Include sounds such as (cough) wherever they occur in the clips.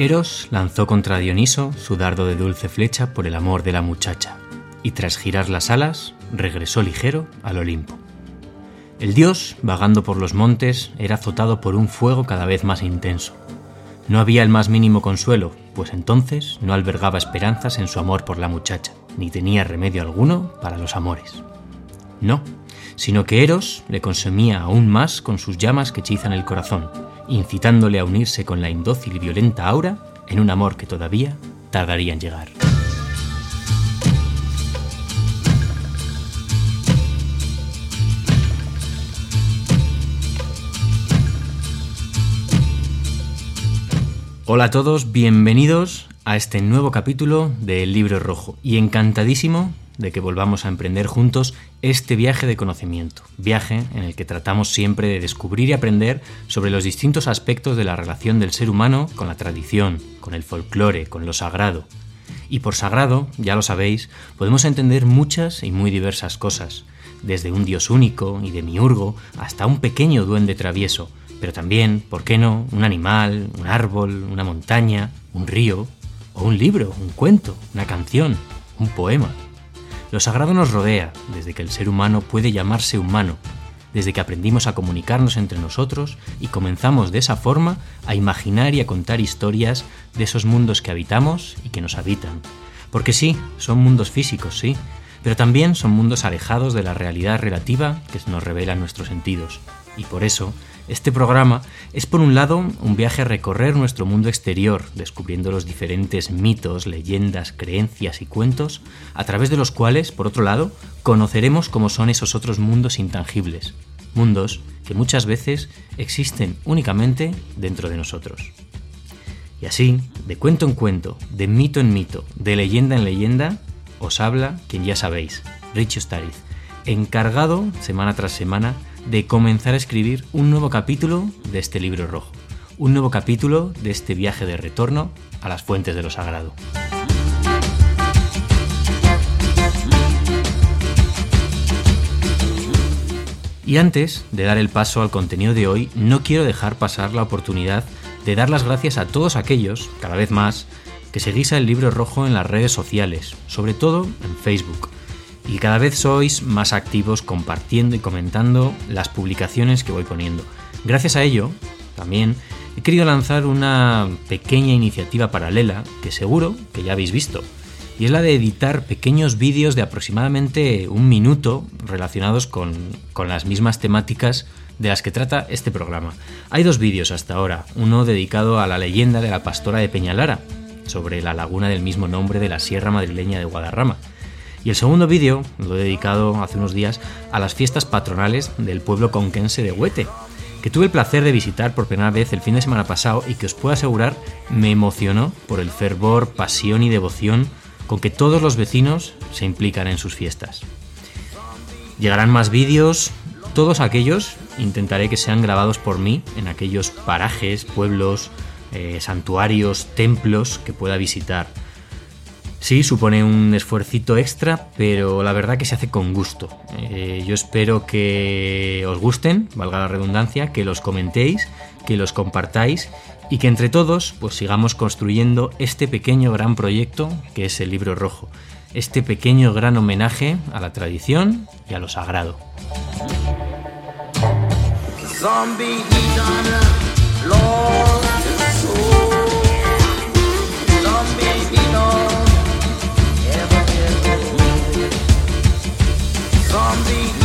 Eros lanzó contra Dioniso su dardo de dulce flecha por el amor de la muchacha, y tras girar las alas, regresó ligero al Olimpo. El dios, vagando por los montes, era azotado por un fuego cada vez más intenso. No había el más mínimo consuelo, pues entonces no albergaba esperanzas en su amor por la muchacha, ni tenía remedio alguno para los amores. No, sino que Eros le consumía aún más con sus llamas que hechizan el corazón, incitándole a unirse con la indócil y violenta Aura en un amor que todavía tardaría en llegar. Hola a todos, bienvenidos a este nuevo capítulo del Libro Rojo y encantadísimo de que volvamos a emprender juntos este viaje de conocimiento, viaje en el que tratamos siempre de descubrir y aprender sobre los distintos aspectos de la relación del ser humano con la tradición, con el folclore, con lo sagrado. Y por sagrado, ya lo sabéis, podemos entender muchas y muy diversas cosas, desde un dios único y demiurgo hasta un pequeño duende travieso, pero también, ¿por qué no?, un animal, un árbol, una montaña, un río, o un libro, un cuento, una canción, un poema. Lo sagrado nos rodea desde que el ser humano puede llamarse humano, desde que aprendimos a comunicarnos entre nosotros y comenzamos de esa forma a imaginar y a contar historias de esos mundos que habitamos y que nos habitan. Porque sí, son mundos físicos, sí, pero también son mundos alejados de la realidad relativa que nos revelan nuestros sentidos. Y por eso este programa es por un lado un viaje a recorrer nuestro mundo exterior, descubriendo los diferentes mitos, leyendas, creencias y cuentos, a través de los cuales, por otro lado, conoceremos cómo son esos otros mundos intangibles, mundos que muchas veces existen únicamente dentro de nosotros. Y así, de cuento en cuento, de mito en mito, de leyenda en leyenda, os habla quien ya sabéis, Rich Stariz, encargado semana tras semana de comenzar a escribir un nuevo capítulo de este libro rojo, un nuevo capítulo de este viaje de retorno a las fuentes de lo sagrado. Y antes de dar el paso al contenido de hoy, no quiero dejar pasar la oportunidad de dar las gracias a todos aquellos, cada vez más, que seguís el libro rojo en las redes sociales, sobre todo en Facebook y cada vez sois más activos compartiendo y comentando las publicaciones que voy poniendo. Gracias a ello, también he querido lanzar una pequeña iniciativa paralela que seguro que ya habéis visto, y es la de editar pequeños vídeos de aproximadamente un minuto relacionados con, con las mismas temáticas de las que trata este programa. Hay dos vídeos hasta ahora, uno dedicado a la leyenda de la pastora de Peñalara, sobre la laguna del mismo nombre de la Sierra Madrileña de Guadarrama, y el segundo vídeo lo he dedicado hace unos días a las fiestas patronales del pueblo conquense de Huete, que tuve el placer de visitar por primera vez el fin de semana pasado y que os puedo asegurar me emocionó por el fervor, pasión y devoción con que todos los vecinos se implican en sus fiestas. Llegarán más vídeos, todos aquellos intentaré que sean grabados por mí en aquellos parajes, pueblos, eh, santuarios, templos que pueda visitar Sí, supone un esfuercito extra, pero la verdad que se hace con gusto. Eh, yo espero que os gusten, valga la redundancia, que los comentéis, que los compartáis y que entre todos pues sigamos construyendo este pequeño gran proyecto que es el libro rojo. Este pequeño gran homenaje a la tradición y a lo sagrado. zombie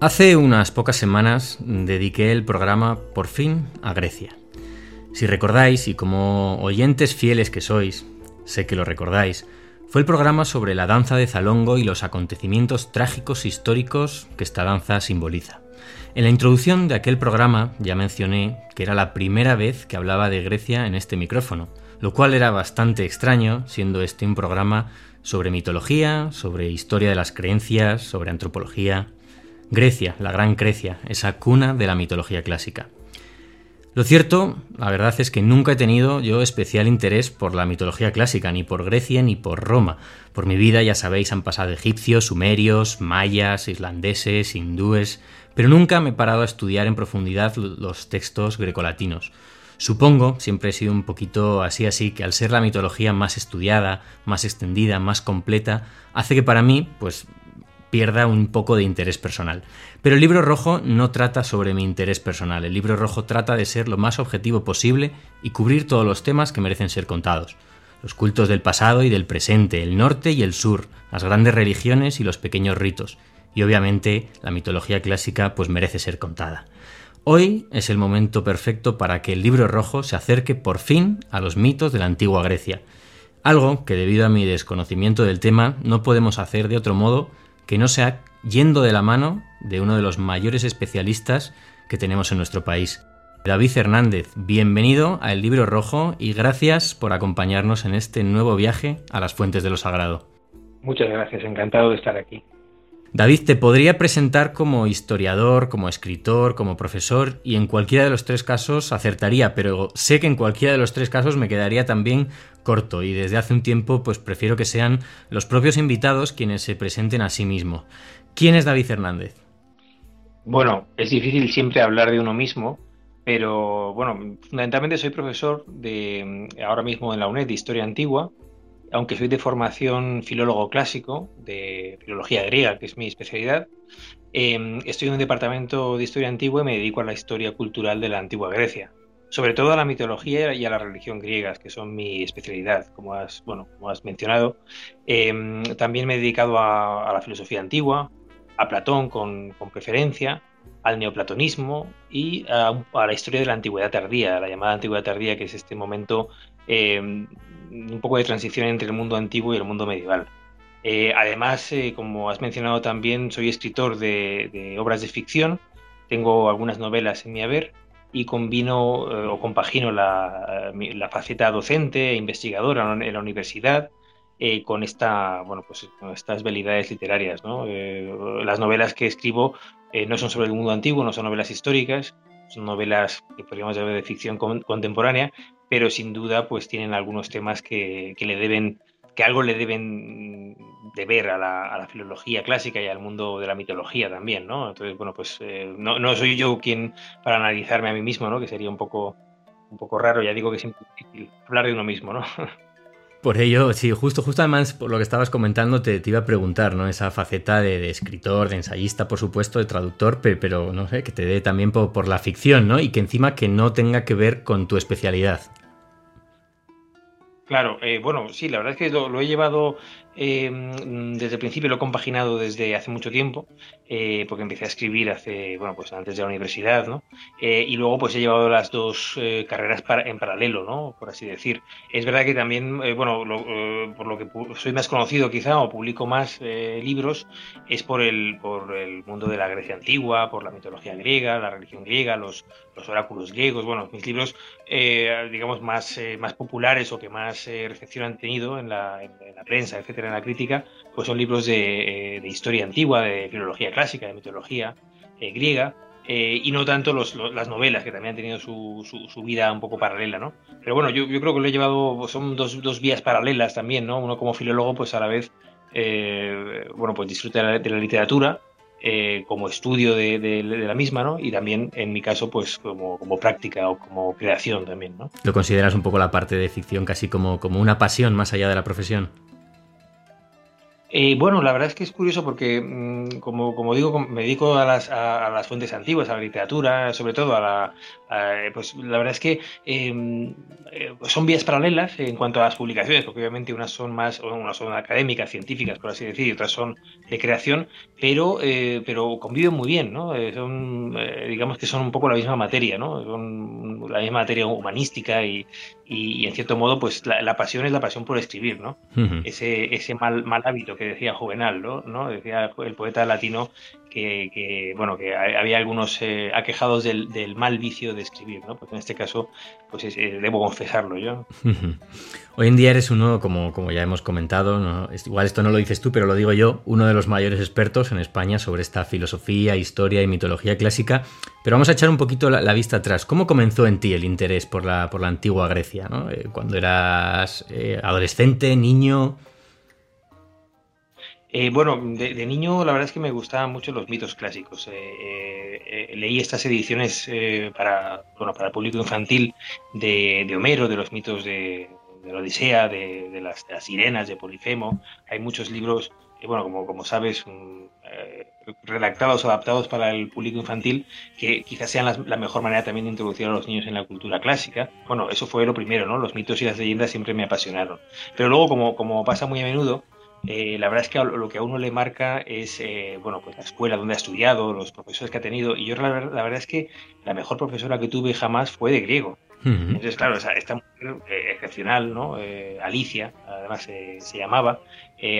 Hace unas pocas semanas dediqué el programa por fin a Grecia. Si recordáis, y como oyentes fieles que sois, sé que lo recordáis, fue el programa sobre la danza de Zalongo y los acontecimientos trágicos históricos que esta danza simboliza. En la introducción de aquel programa ya mencioné que era la primera vez que hablaba de Grecia en este micrófono, lo cual era bastante extraño, siendo este un programa sobre mitología, sobre historia de las creencias, sobre antropología. Grecia, la gran Grecia, esa cuna de la mitología clásica. Lo cierto, la verdad es que nunca he tenido yo especial interés por la mitología clásica, ni por Grecia ni por Roma. Por mi vida, ya sabéis, han pasado egipcios, sumerios, mayas, islandeses, hindúes, pero nunca me he parado a estudiar en profundidad los textos grecolatinos. Supongo, siempre he sido un poquito así así, que al ser la mitología más estudiada, más extendida, más completa, hace que para mí, pues pierda un poco de interés personal. Pero el libro rojo no trata sobre mi interés personal, el libro rojo trata de ser lo más objetivo posible y cubrir todos los temas que merecen ser contados. Los cultos del pasado y del presente, el norte y el sur, las grandes religiones y los pequeños ritos, y obviamente la mitología clásica pues merece ser contada. Hoy es el momento perfecto para que el libro rojo se acerque por fin a los mitos de la antigua Grecia, algo que debido a mi desconocimiento del tema no podemos hacer de otro modo que no sea yendo de la mano de uno de los mayores especialistas que tenemos en nuestro país. David Hernández, bienvenido a El Libro Rojo y gracias por acompañarnos en este nuevo viaje a las fuentes de lo sagrado. Muchas gracias, encantado de estar aquí. David, te podría presentar como historiador, como escritor, como profesor, y en cualquiera de los tres casos acertaría, pero sé que en cualquiera de los tres casos me quedaría también corto, y desde hace un tiempo pues prefiero que sean los propios invitados quienes se presenten a sí mismos. ¿Quién es David Hernández? Bueno, es difícil siempre hablar de uno mismo, pero bueno, fundamentalmente soy profesor de ahora mismo en la UNED de Historia Antigua aunque soy de formación filólogo clásico, de filología griega, que es mi especialidad, em, estoy en un departamento de historia antigua y me dedico a la historia cultural de la antigua Grecia. Sobre todo a la mitología y a la religión griegas, que son mi especialidad, como has, bueno, como has mencionado. Em, también me he dedicado a, la filosofía antigua, a Platón con, preferencia, al neoplatonismo y a, la historia de la antigüedad tardía, la llamada antigüedad tardía, que es este momento eh, un poco de transición entre el mundo antiguo y el mundo medieval. Eh, además, eh, como has mencionado también, soy escritor de, obras de ficción, tengo algunas novelas en mi haber y combino o compagino la, faceta docente e investigadora en la universidad con, esta, bueno, pues, con estas velidades literarias. las novelas que escribo no son sobre el mundo antiguo, no son novelas históricas, son novelas que podríamos llamar de ficción contemporánea, pero sin duda pues tienen algunos temas que, le deben, que algo le deben deber a la, a la, filología clásica y al mundo de la mitología también, ¿no? Entonces, bueno, pues eh, no, no, soy yo quien para analizarme a mí mismo, ¿no? Que sería un poco, un poco raro, ya digo que es difícil hablar de uno mismo, ¿no? (laughs) Por ello, sí, justo, justo además por lo que estabas comentando te, iba a preguntar, ¿no? Esa faceta de, escritor, de ensayista, por supuesto, de traductor, pero, no sé, que te dé también por, por, la ficción, ¿no? Y que encima que no tenga que ver con tu especialidad. Claro, eh, bueno, sí, la verdad es que lo, he llevado em, desde el principio, lo he compaginado desde hace mucho tiempo, eh, porque empecé a escribir hace, bueno, pues antes de la universidad, ¿no? Eh, y luego pues he llevado las dos carreras en paralelo, ¿no? Por así decir. Es verdad que también, bueno, por lo que soy más conocido quizá o publico más libros, es por el, por el mundo de la Grecia antigua, por la mitología griega, la religión griega, los, los oráculos griegos, bueno, mis libros, digamos, más, más populares o que más eh, recepción han tenido en la, prensa, etcétera, en la crítica, pues son libros de, eh, historia antigua, de filología clásica, de mitología eh, griega, y no tanto las novelas, que también han tenido su, vida un poco paralela, ¿no? Pero bueno, yo, creo que lo he llevado, son dos, vías paralelas también, ¿no? Uno como filólogo, pues a la vez, bueno, pues disfruta de la literatura, eh, como estudio de, la misma, ¿no? Y también, en mi caso, pues como, práctica o como creación también, ¿no? ¿Lo consideras un poco la parte de ficción casi como, como una pasión más allá de la profesión? Eh, bueno, la verdad es que es curioso porque, mm, como, como, digo, me dedico a las, a, las, fuentes antiguas, a la literatura, sobre todo a la... pues la verdad es que em, eh, son vías paralelas en cuanto a las publicaciones, porque obviamente unas son más, unas son académicas, científicas, por así decir, y otras son de creación, pero, eh, pero conviven muy bien, ¿no? son, digamos que son un poco la misma materia, ¿no? Son la misma materia humanística y, y, en cierto modo, pues la, pasión es la pasión por escribir, ¿no? Ese, ese mal, mal hábito que decía Juvenal, ¿no? Decía el poeta latino que, bueno, que había algunos eh, aquejados del, mal vicio de escribir, ¿no? Pues en este caso, pues eh, debo confesarlo yo. (laughs) Hoy en día eres uno, como, como ya hemos comentado, igual esto no lo dices tú, pero lo digo yo, uno de los mayores expertos en España sobre esta filosofía, historia y mitología clásica. Pero vamos a echar un poquito la, vista atrás. ¿Cómo comenzó en ti el interés por la, por la antigua Grecia? ¿no? Eh, cuando eras adolescente, niño... Eh, bueno, de, niño la verdad es que me gustaban mucho los mitos clásicos. Eh, eh, leí estas ediciones para, bueno, para el público infantil de, Homero, de los mitos de, la Odisea, de, las, sirenas, de Polifemo. Hay muchos libros, bueno, como, como sabes, redactados o adaptados para el público infantil que quizás sean la, mejor manera también de introducir a los niños en la cultura clásica. Bueno, eso fue lo primero, ¿no? Los mitos y las leyendas siempre me apasionaron. Pero luego, como, como pasa muy a menudo, eh, la verdad es que lo que a uno le marca es eh, bueno, pues la escuela donde ha estudiado, los profesores que ha tenido. Y yo la, verdad es que la mejor profesora que tuve jamás fue de griego. Entonces, claro, esta mujer eh, excepcional, ¿no? Alicia, además se llamaba,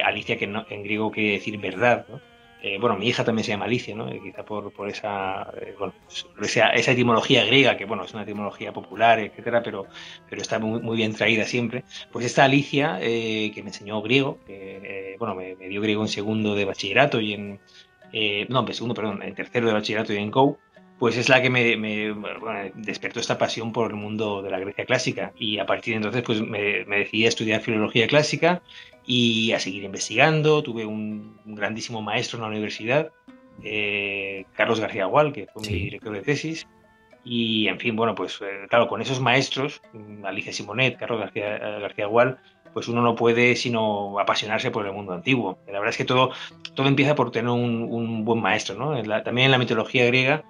Alicia que en griego quiere decir verdad, ¿no? Eh, bueno, mi hija también se llama Alicia, ¿no? Eh, quizá por, eh, bueno, esa, esa, etimología griega, que bueno, es una etimología popular, etcétera, pero, pero está muy, bien traída siempre. Pues esta Alicia, que me enseñó griego, que, bueno, me, dio griego en segundo de bachillerato y en, no, en segundo, perdón, en tercero de bachillerato y en COU, pues es la que me, me despertó esta pasión por el mundo de la Grecia clásica. Y a partir de entonces, pues me, me decidí a estudiar filología clásica y a seguir investigando. Tuve un, grandísimo maestro en la universidad, eh, Carlos García Gual, que fue mi director de tesis. Y, en fin, bueno, pues eh, claro, con esos maestros, mm, Alicia Simonet, Carlos García, eh, García Gual, pues uno no puede sino apasionarse por el mundo antiguo. La verdad es que todo, todo empieza por tener un, buen maestro, ¿no? también en la mitología griega,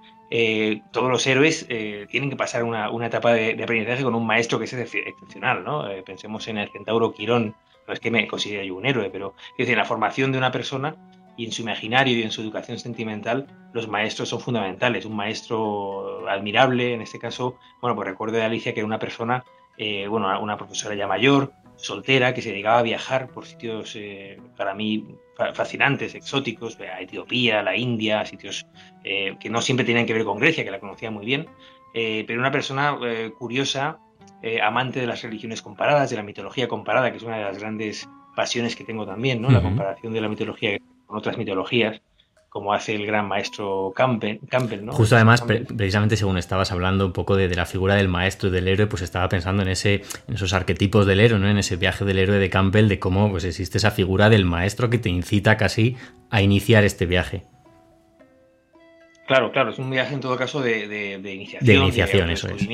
todos los héroes tienen que pasar una, una etapa de, aprendizaje con un maestro que es excepcional, ¿no? pensemos en el centauro Quirón, no es que me considere yo un héroe, pero es decir, en la formación de una persona y en su imaginario y en su educación sentimental, los maestros son fundamentales. Un maestro admirable, en este caso, bueno, pues recuerdo de Alicia que era una persona, eh, bueno, una profesora ya mayor, soltera, que se dedicaba a viajar por sitios eh, para mí fascinantes, exóticos, a Etiopía, la India, sitios eh, que no siempre tenían que ver con Grecia, que la conocía muy bien, pero una persona curiosa eh, amante de las religiones comparadas, de la mitología comparada, que es una de las grandes pasiones que tengo también, ¿no? La comparación de la mitología con otras mitologías, como hace el gran maestro Campbell, Campbell ¿no? Justo además, precisamente según estabas hablando un poco de, la figura del maestro y del héroe, pues estaba pensando en ese, en esos arquetipos del héroe, ¿no? En ese viaje del héroe de Campbell, de cómo pues existe esa figura del maestro que te incita casi a iniciar este viaje. Claro, claro, es un viaje en todo caso de, de, iniciación. De iniciación, eso es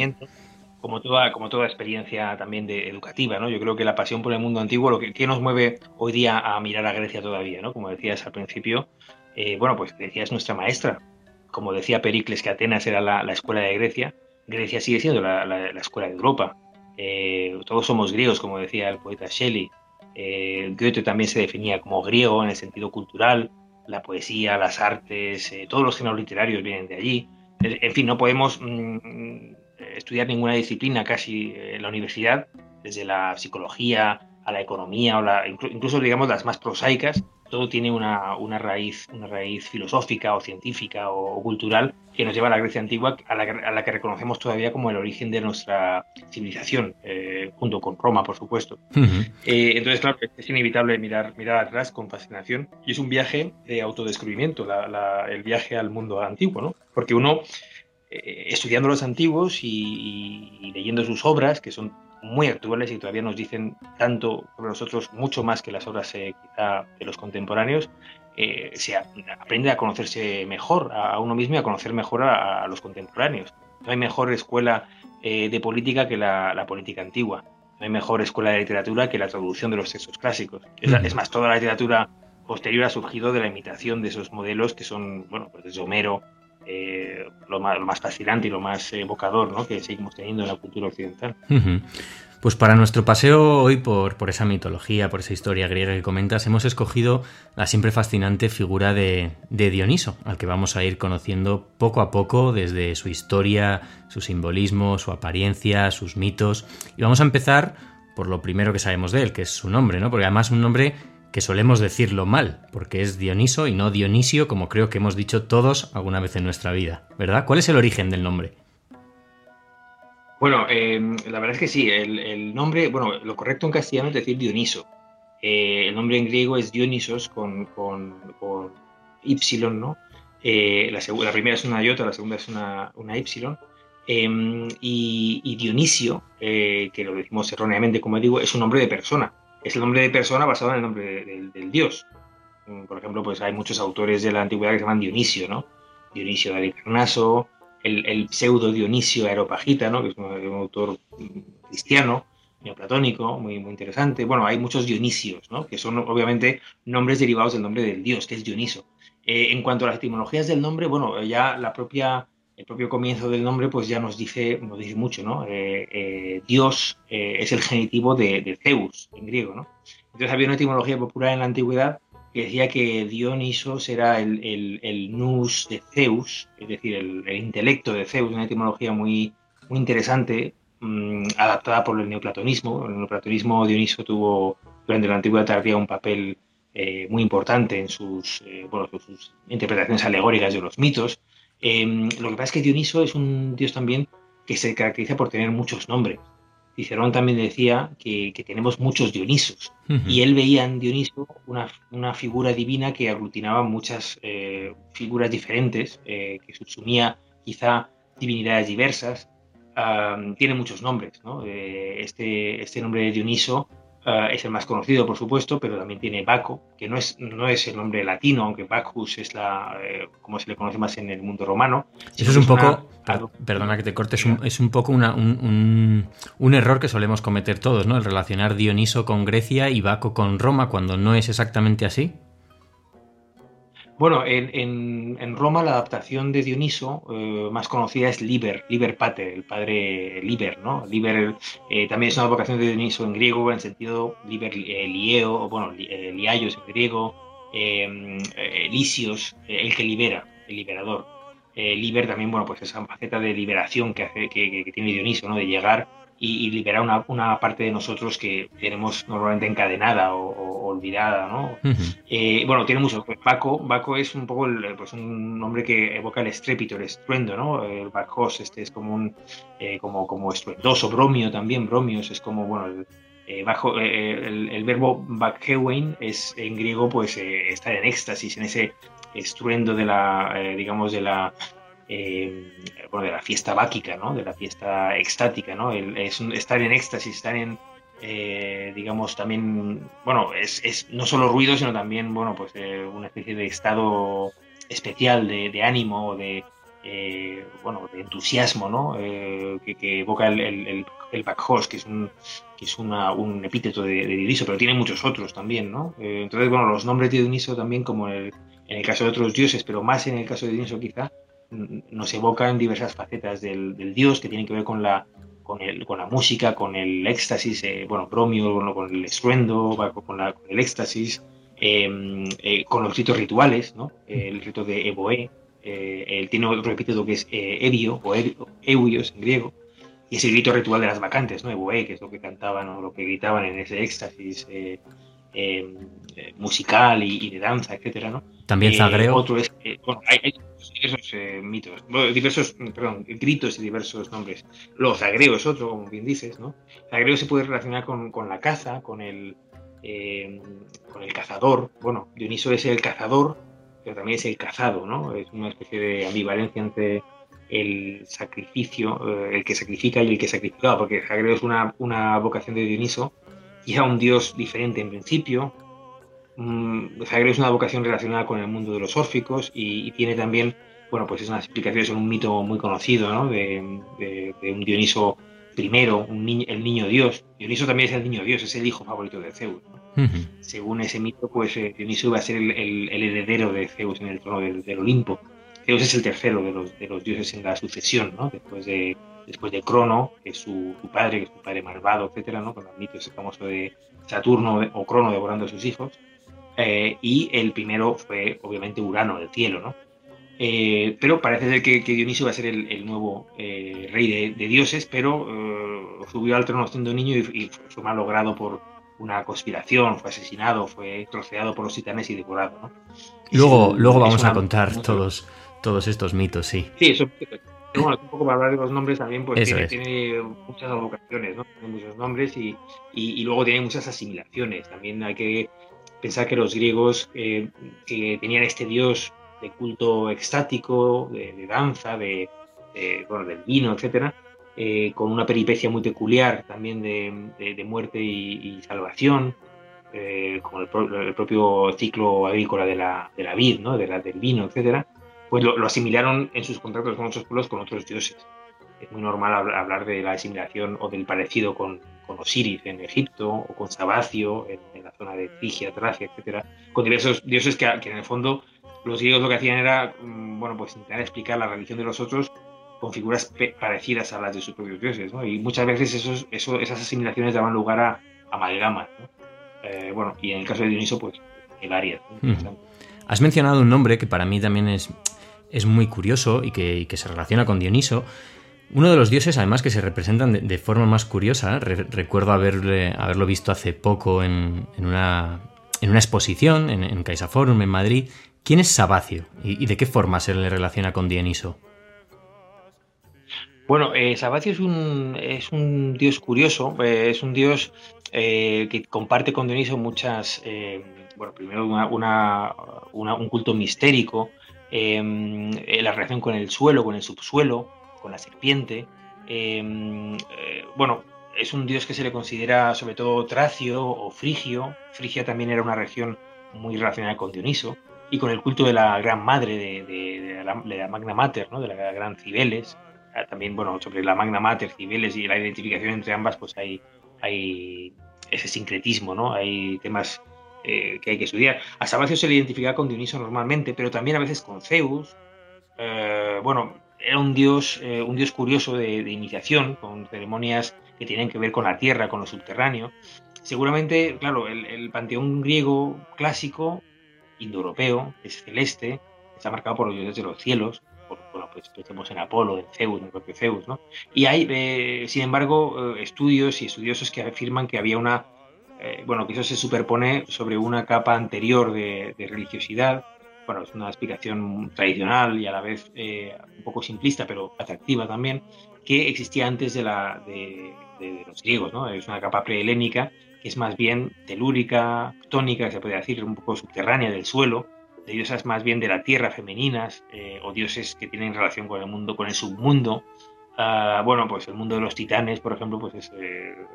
como toda, como toda experiencia también de educativa, ¿no? Yo creo que la pasión por el mundo antiguo, lo que, nos mueve hoy día a mirar a Grecia todavía, ¿no? Como decías al principio, eh, bueno, pues Grecia es nuestra maestra. Como decía Pericles que Atenas era la, escuela de Grecia, Grecia sigue siendo la, escuela de Europa. Eh, todos somos griegos, como decía el poeta Shelley. Eh, Goethe también se definía como griego en el sentido cultural, la poesía, las artes, todos los géneros literarios vienen de allí. En fin, no podemos mm, estudiar ninguna disciplina casi en la universidad, desde la psicología a la economía o la, incluso digamos las más prosaicas, todo tiene una, una, raíz, una raíz filosófica o científica o, cultural que nos lleva a la Grecia antigua, a la, a la, que reconocemos todavía como el origen de nuestra civilización, eh, junto con Roma, por supuesto. Eh, entonces, claro, es inevitable mirar, mirar atrás con fascinación y es un viaje de autodescubrimiento, el viaje al mundo antiguo, ¿no? Porque uno eh, estudiando los antiguos y, leyendo sus obras, que son muy actuales y todavía nos dicen tanto sobre nosotros, mucho más que las obras eh, quizá de los contemporáneos, eh, se aprende a conocerse mejor a uno mismo y a conocer mejor a, los contemporáneos. No hay mejor escuela de política que la, política antigua. No hay mejor escuela de literatura que la traducción de los textos clásicos. Es, es, más, toda la literatura posterior ha surgido de la imitación de esos modelos que son, bueno, pues desde Homero, eh, lo, más, fascinante y lo más evocador ¿no? que seguimos teniendo en la cultura occidental. Pues para nuestro paseo hoy por, por, esa mitología, por esa historia griega que comentas, hemos escogido la siempre fascinante figura de, de, Dioniso, al que vamos a ir conociendo poco a poco desde su historia, su simbolismo, su apariencia, sus mitos. Y vamos a empezar por lo primero que sabemos de él, que es su nombre, ¿no? Porque además un nombre que solemos decirlo mal, porque es Dioniso y no Dionisio, como creo que hemos dicho todos alguna vez en nuestra vida, ¿verdad? ¿Cuál es el origen del nombre? Bueno, eh, la verdad es que sí, el, nombre, bueno, lo correcto en castellano es decir Dioniso. Eh, el nombre en griego es Dionisos con, con, Y, ¿no? Eh, la, la, primera es una iota, la segunda es una, una Y. Em, y, Dionisio, que lo decimos erróneamente, como digo, es un nombre de persona. Es el nombre de persona basado en el nombre del dios. Mm, por ejemplo, pues hay muchos autores de la antigüedad que se llaman Dionisio, ¿no? Dionisio de Alicarnaso, el, pseudo Dionisio Aeropagita, ¿no? que es un, autor cristiano, neoplatónico, muy, muy interesante. Bueno, hay muchos Dionisios, ¿no? que son obviamente nombres derivados del nombre del dios, que es Dioniso. Eh, en cuanto a las etimologías del nombre, bueno, ya la propia, el propio comienzo del nombre pues ya nos dice, nos dice mucho, ¿no? Eh, eh, dios es el genitivo de, Zeus, en griego, ¿no? Entonces había una etimología popular en la antigüedad que decía que Dionisos era el, el, nous de Zeus, es decir, el, intelecto de Zeus, una etimología muy, muy interesante, mm, adaptada por el neoplatonismo. El neoplatonismo Dioniso tuvo durante la antigüedad tardía un papel eh, muy importante en sus, eh, bueno, sus interpretaciones alegóricas de los mitos. Em, lo que pasa es que Dioniso es un dios también que se caracteriza por tener muchos nombres. Cicerón también decía que, tenemos muchos Dionisos y él veía en Dioniso una, figura divina que aglutinaba muchas eh, figuras diferentes, eh, que subsumía quizá divinidades diversas. tiene muchos nombres. ¿no? Eh, este, este nombre de Dioniso Ah, es el más conocido, por supuesto, pero también tiene Baco, que no es, no es el nombre latino, aunque Bacchus es la, eh, como se le conoce más en el mundo romano. Eso es un poco, perdona que te corte, es un, es un poco una, un, un, error que solemos cometer todos, ¿no? El relacionar Dioniso con Grecia y Baco con Roma, cuando no es exactamente así. Bueno, en, Roma la adaptación de Dioniso eh, más conocida es Liber, Liber Pater, el padre Liber, ¿no? Liber eh, también es una vocación de Dioniso en griego, en sentido Liber eh, Lieo, bueno, Liaios en griego, Lisios, el que libera, el liberador. Liber también, bueno, pues esa faceta de liberación que, hace, que tiene Dioniso, ¿no? De llegar y, liberar una, una, parte de nosotros que tenemos normalmente encadenada o, olvidada, ¿no? Eh, bueno, tiene mucho. Baco, Baco es un poco pues un nombre que evoca el estrépito, el estruendo, ¿no? El Bacchos, este es como un eh, como, como estruendoso, bromio también, bromios, es como, bueno, el, eh, bajo, el, el, verbo bakhewein es en griego pues estar en éxtasis, en ese estruendo de la, digamos, de la eh, bueno, de la fiesta báquica, ¿no? de la fiesta extática, ¿no? es estar en éxtasis, estar en, eh, digamos, también, bueno, es, es, no solo ruido, sino también, bueno, pues eh, una especie de estado especial de, de ánimo, de, bueno, de entusiasmo, ¿no? Que, evoca el, el, el, que es un, que es una, un epíteto de, Dioniso, pero tiene muchos otros también, ¿no? entonces, bueno, los nombres de Dioniso también, como en el caso de otros dioses, pero más en el caso de Dioniso quizá, nos evocan diversas facetas del, dios que tienen que ver con la, con, el, con la música, con el éxtasis, eh, bueno, bromio, con el estruendo, con, la, el éxtasis, em, eh, con los ritos rituales, ¿no? el rito de Eboe, eh, él tiene otro epíteto que es Ebio o Euios en griego, y ese grito ritual de las vacantes, ¿no? Eboe, que es lo que cantaban o lo que gritaban en ese éxtasis em, musical y, de danza, etcétera, ¿no? También Zagreo. otro es, bueno, hay diversos eh, mitos, diversos, perdón, gritos y diversos nombres. Luego Zagreo es otro, como bien dices, ¿no? Zagreo se puede relacionar con, con la caza, con el, eh, con el cazador. Bueno, Dioniso es el cazador, pero también es el cazado, ¿no? Es una especie de ambivalencia entre el sacrificio, eh, el que sacrifica y el que sacrificado, porque Zagreo es una, una vocación de Dioniso y era un dios diferente en principio, Mm, Zagreb es una vocación relacionada con el mundo de los órficos y, tiene también, bueno, pues es una explicación, es un mito muy conocido, ¿no? De, un Dioniso primero, un el niño Dios. Dioniso también es el niño Dios, es el hijo favorito de Zeus. Según ese mito, pues eh, Dioniso iba a ser el, heredero de Zeus en el trono del, Olimpo. Zeus es el tercero de los, de los, dioses en la sucesión, ¿no? Después de, después de Crono, que es su, padre, que es su padre malvado, etcétera, ¿no? Con el mito ese famoso de Saturno o Crono devorando a sus hijos. Eh, y el primero fue, obviamente, Urano, del cielo, ¿no? Eh, pero parece ser que, Dioniso va a ser el, nuevo eh, rey de, dioses, pero subió al trono siendo niño y, fue malogrado por una conspiración, fue asesinado, fue troceado por los titanes y devorado. ¿no? luego, luego vamos a contar todos, todos estos mitos, sí. Sí, eso bueno, un poco para hablar de los nombres también, pues tiene, muchas vocaciones, ¿no? Tiene muchos nombres y, y, luego tiene muchas asimilaciones. También hay que pensar que los griegos eh, que tenían este dios de culto extático, de, danza, de, bueno, del vino, etcétera, eh, con una peripecia muy peculiar también de, muerte y, salvación, eh, como el, propio ciclo agrícola de la, de la vid, ¿no? de la, del vino, etcétera pues lo, asimilaron en sus contratos con otros pueblos con otros dioses. Es muy normal hablar de la asimilación o del parecido con, Osiris en Egipto o con Sabacio en, la zona de Frigia, Tracia, etcétera, con diversos dioses que, en el fondo los griegos lo que hacían era, mm, bueno, pues intentar explicar la religión de los otros con figuras parecidas a las de sus propios dioses, ¿no? Y muchas veces esos, esas asimilaciones daban lugar a amalgamas. Eh, bueno, y en el caso de Dioniso, pues, el Arias. Has mencionado un nombre que para mí también es es muy curioso y que, se relaciona con Dioniso. Uno de los dioses, además, que se representan de, forma más curiosa, recuerdo haberlo visto hace poco en, una, exposición en, en CaixaForum en Madrid. ¿Quién es Sabacio y, de qué forma se le relaciona con Dioniso? Bueno, eh, Sabacio es un, es un dios curioso, eh, es un dios eh, que comparte con Dioniso muchas, eh, bueno, primero un culto mistérico, eh, la relación con el suelo, con el subsuelo, con la serpiente. Em, eh, bueno, es un dios que se le considera sobre todo tracio o frigio. Frigia también era una región muy relacionada con Dioniso y con el culto de la gran madre de, la, Magna Mater, ¿no? de la gran Cibeles. Ah, también, bueno, sobre la Magna Mater, Cibeles y la identificación entre ambas, pues hay, ese sincretismo, ¿no? Hay temas eh, que hay que estudiar. A Sabacio se le identifica con Dioniso normalmente, pero también a veces con Zeus. Eh, bueno, era un dios, eh, un dios curioso de, iniciación, con ceremonias que tienen que ver con la tierra, con lo subterráneo. Seguramente, claro, el, panteón griego clásico, indoeuropeo, es celeste, está marcado por los dioses de los cielos, por, bueno, pues pensemos en Apolo, en Zeus, en el propio Zeus, ¿no? Y hay, sin embargo, estudios y estudiosos que afirman que había una eh, bueno, que eso se superpone sobre una capa anterior de, religiosidad. Bueno, es una explicación tradicional y a la vez eh, un poco simplista, pero atractiva también, que existía antes de, la, de, los griegos, ¿no? Es una capa prehelénica que es más bien telúrica, tónica, se puede decir, un poco subterránea del suelo, de diosas más bien de la tierra femeninas, eh, o dioses que tienen relación con el mundo, con el submundo, Ah, bueno, pues el mundo de los titanes, por ejemplo, pues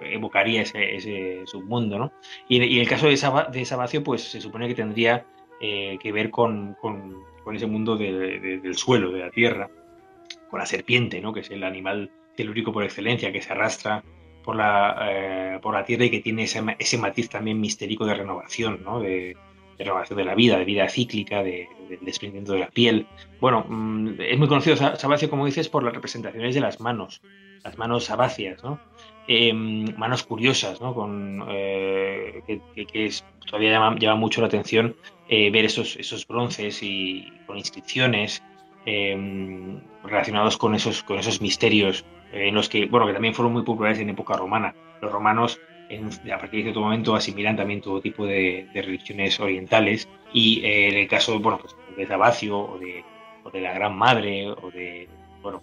evocaría ese, submundo, ¿no? Y, el caso de, de Sabacio, pues se supone que tendría eh, que ver con, ese mundo del suelo, de la tierra, con la serpiente, ¿no? Que es el animal telúrico por excelencia, que se arrastra por la, eh, por la tierra y que tiene ese, ese matiz también mistérico de renovación, ¿no? De, de renovación de la vida, de vida cíclica, de, desprendimiento de la piel. Bueno, mm, es muy conocido Sabacio, como dices, por las representaciones de las manos, las manos sabacias, ¿no? Em, manos curiosas, ¿no? Con, eh, que, es, todavía llama, mucho la atención eh, ver esos, esos bronces y con inscripciones em, relacionados con esos, con esos misterios eh, en los que, bueno, que también fueron muy populares en época romana. Los romanos a partir de cierto momento asimilan también todo tipo de, religiones orientales y eh, en el caso bueno, pues, de Sabacio o de, de, la Gran Madre o de bueno,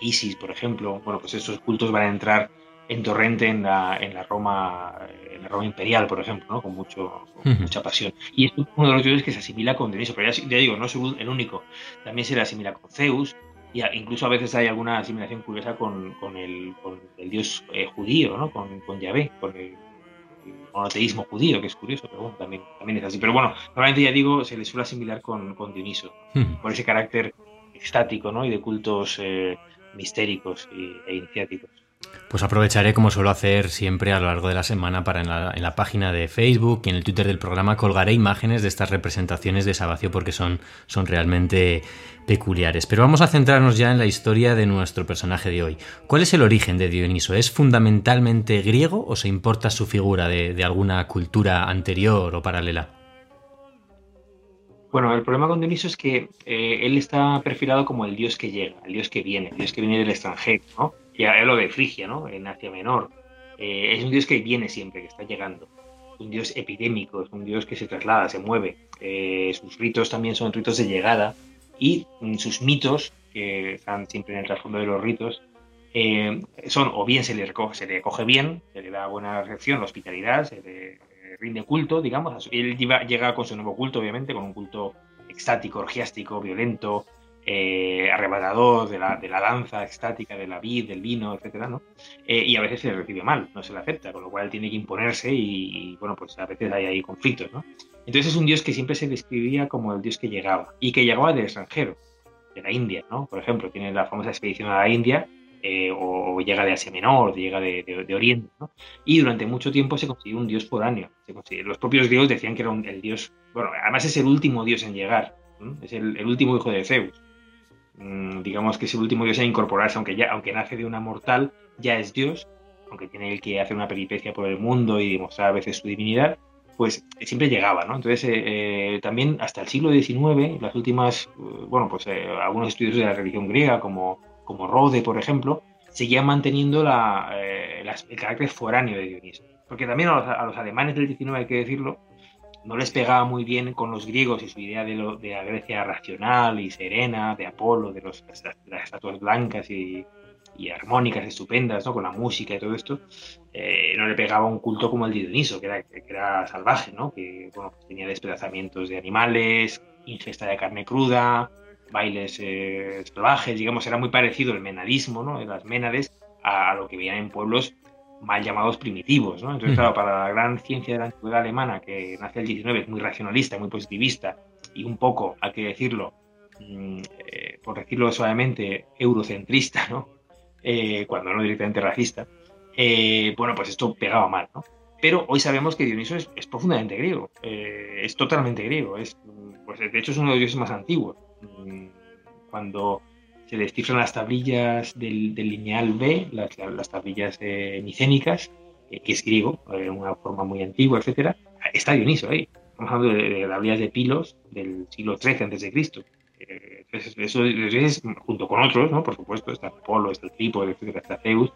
Isis, por ejemplo, bueno, pues estos cultos van a entrar en torrente en la, en la Roma en la Roma imperial, por ejemplo, ¿no? con, mucho, mucha pasión. Y es uno de los dioses que se asimila con Dioniso, pero ya, digo, no es el único. También se le asimila con Zeus, y incluso a veces hay alguna asimilación curiosa con, el, dios eh, judío, ¿no? con, con Yahvé, con el monoteísmo judío, que es curioso, pero bueno, también, también es así. Pero bueno, normalmente ya digo, se le suele asimilar con, con Dioniso, por ese carácter estático ¿no? y de cultos eh, mistéricos e iniciáticos. Pues aprovecharé, como suelo hacer siempre a lo largo de la semana, para en la, página de Facebook y en el Twitter del programa colgaré imágenes de estas representaciones de Sabacio porque son, son realmente peculiares. Pero vamos a centrarnos ya en la historia de nuestro personaje de hoy. ¿Cuál es el origen de Dioniso? ¿Es fundamentalmente griego o se importa su figura de, de alguna cultura anterior o paralela? Bueno, el problema con Dioniso es que eh, él está perfilado como el dios que llega, el dios que viene, el dios que viene del extranjero, ¿no? Ya lo de Frigia, ¿no? En Asia Menor. Eh, es un dios que viene siempre, que está llegando. Es un dios epidémico, es un dios que se traslada, se mueve. Eh, sus ritos también son ritos de llegada y mm, sus mitos, que están siempre en el trasfondo de los ritos, eh, son o bien se le, recoge, se le coge bien, se le da buena recepción, hospitalidad, se le rinde culto, digamos. Él llega con su nuevo culto, obviamente, con un culto extático, orgiástico, violento, eh, arrebatador de la, de la, danza extática, de la vid, del vino, etcétera, ¿no? Eh, y a veces se le recibe mal, no se le acepta, con lo cual tiene que imponerse y, bueno, pues a veces hay ahí conflictos, ¿no? Entonces es un dios que siempre se describía como el dios que llegaba y que llegaba del extranjero, de la India, ¿no? Por ejemplo, tiene la famosa expedición a la India eh, o, llega de Asia Menor, llega de, de, de Oriente, ¿no? Y durante mucho tiempo se consiguió un dios foráneo. Los propios griegos decían que era un, el dios, bueno, además es el último dios en llegar, es el, el último hijo de Zeus. Mm, digamos que es el último dios a incorporarse, aunque ya, aunque nace de una mortal, ya es dios, aunque tiene que hacer una peripecia por el mundo y demostrar a veces su divinidad, pues siempre llegaba, ¿no? Entonces, eh, eh también hasta el siglo XIX, las últimas, eh, bueno, pues eh, algunos estudios de la religión griega, como, como Rode, por ejemplo, seguían manteniendo la, la, el carácter foráneo de Dioniso. Porque también a los, a los alemanes del XIX, hay que decirlo, no les pegaba muy bien con los griegos y su idea de, lo, de la Grecia racional y serena, de Apolo, de, los, las estatuas blancas y, y, armónicas estupendas, ¿no? con la música y todo esto, eh, no le pegaba un culto como el de Dioniso, que era, que era salvaje, ¿no? que pues tenía desplazamientos de animales, ingesta de carne cruda, bailes eh, salvajes, digamos, era muy parecido el menadismo ¿no? de las ménades a, a lo que veían en pueblos mal llamados primitivos. ¿no? Entonces, claro, para la gran ciencia de la antigüedad alemana, que nace el 19, es muy racionalista, muy positivista y un poco, hay que decirlo, mmm, eh, por decirlo suavemente, eurocentrista, ¿no? Eh, cuando no directamente racista, eh, bueno, pues esto pegaba mal. ¿no? Pero hoy sabemos que Dioniso es, es profundamente griego, eh, es totalmente griego, es, pues, de hecho es uno de los dioses más antiguos. Mm, cuando se descifran las tablillas del, del lineal B, las, las tablillas eh, micénicas, eh, que es griego, eh, una forma muy antigua, etcétera. Está Dioniso ahí. Estamos hablando de, de tablillas de Pilos del siglo XIII a.C. Eh, eso, es, junto con otros, ¿no? por supuesto, está Apolo, está el Trípode, etcétera, está Zeus,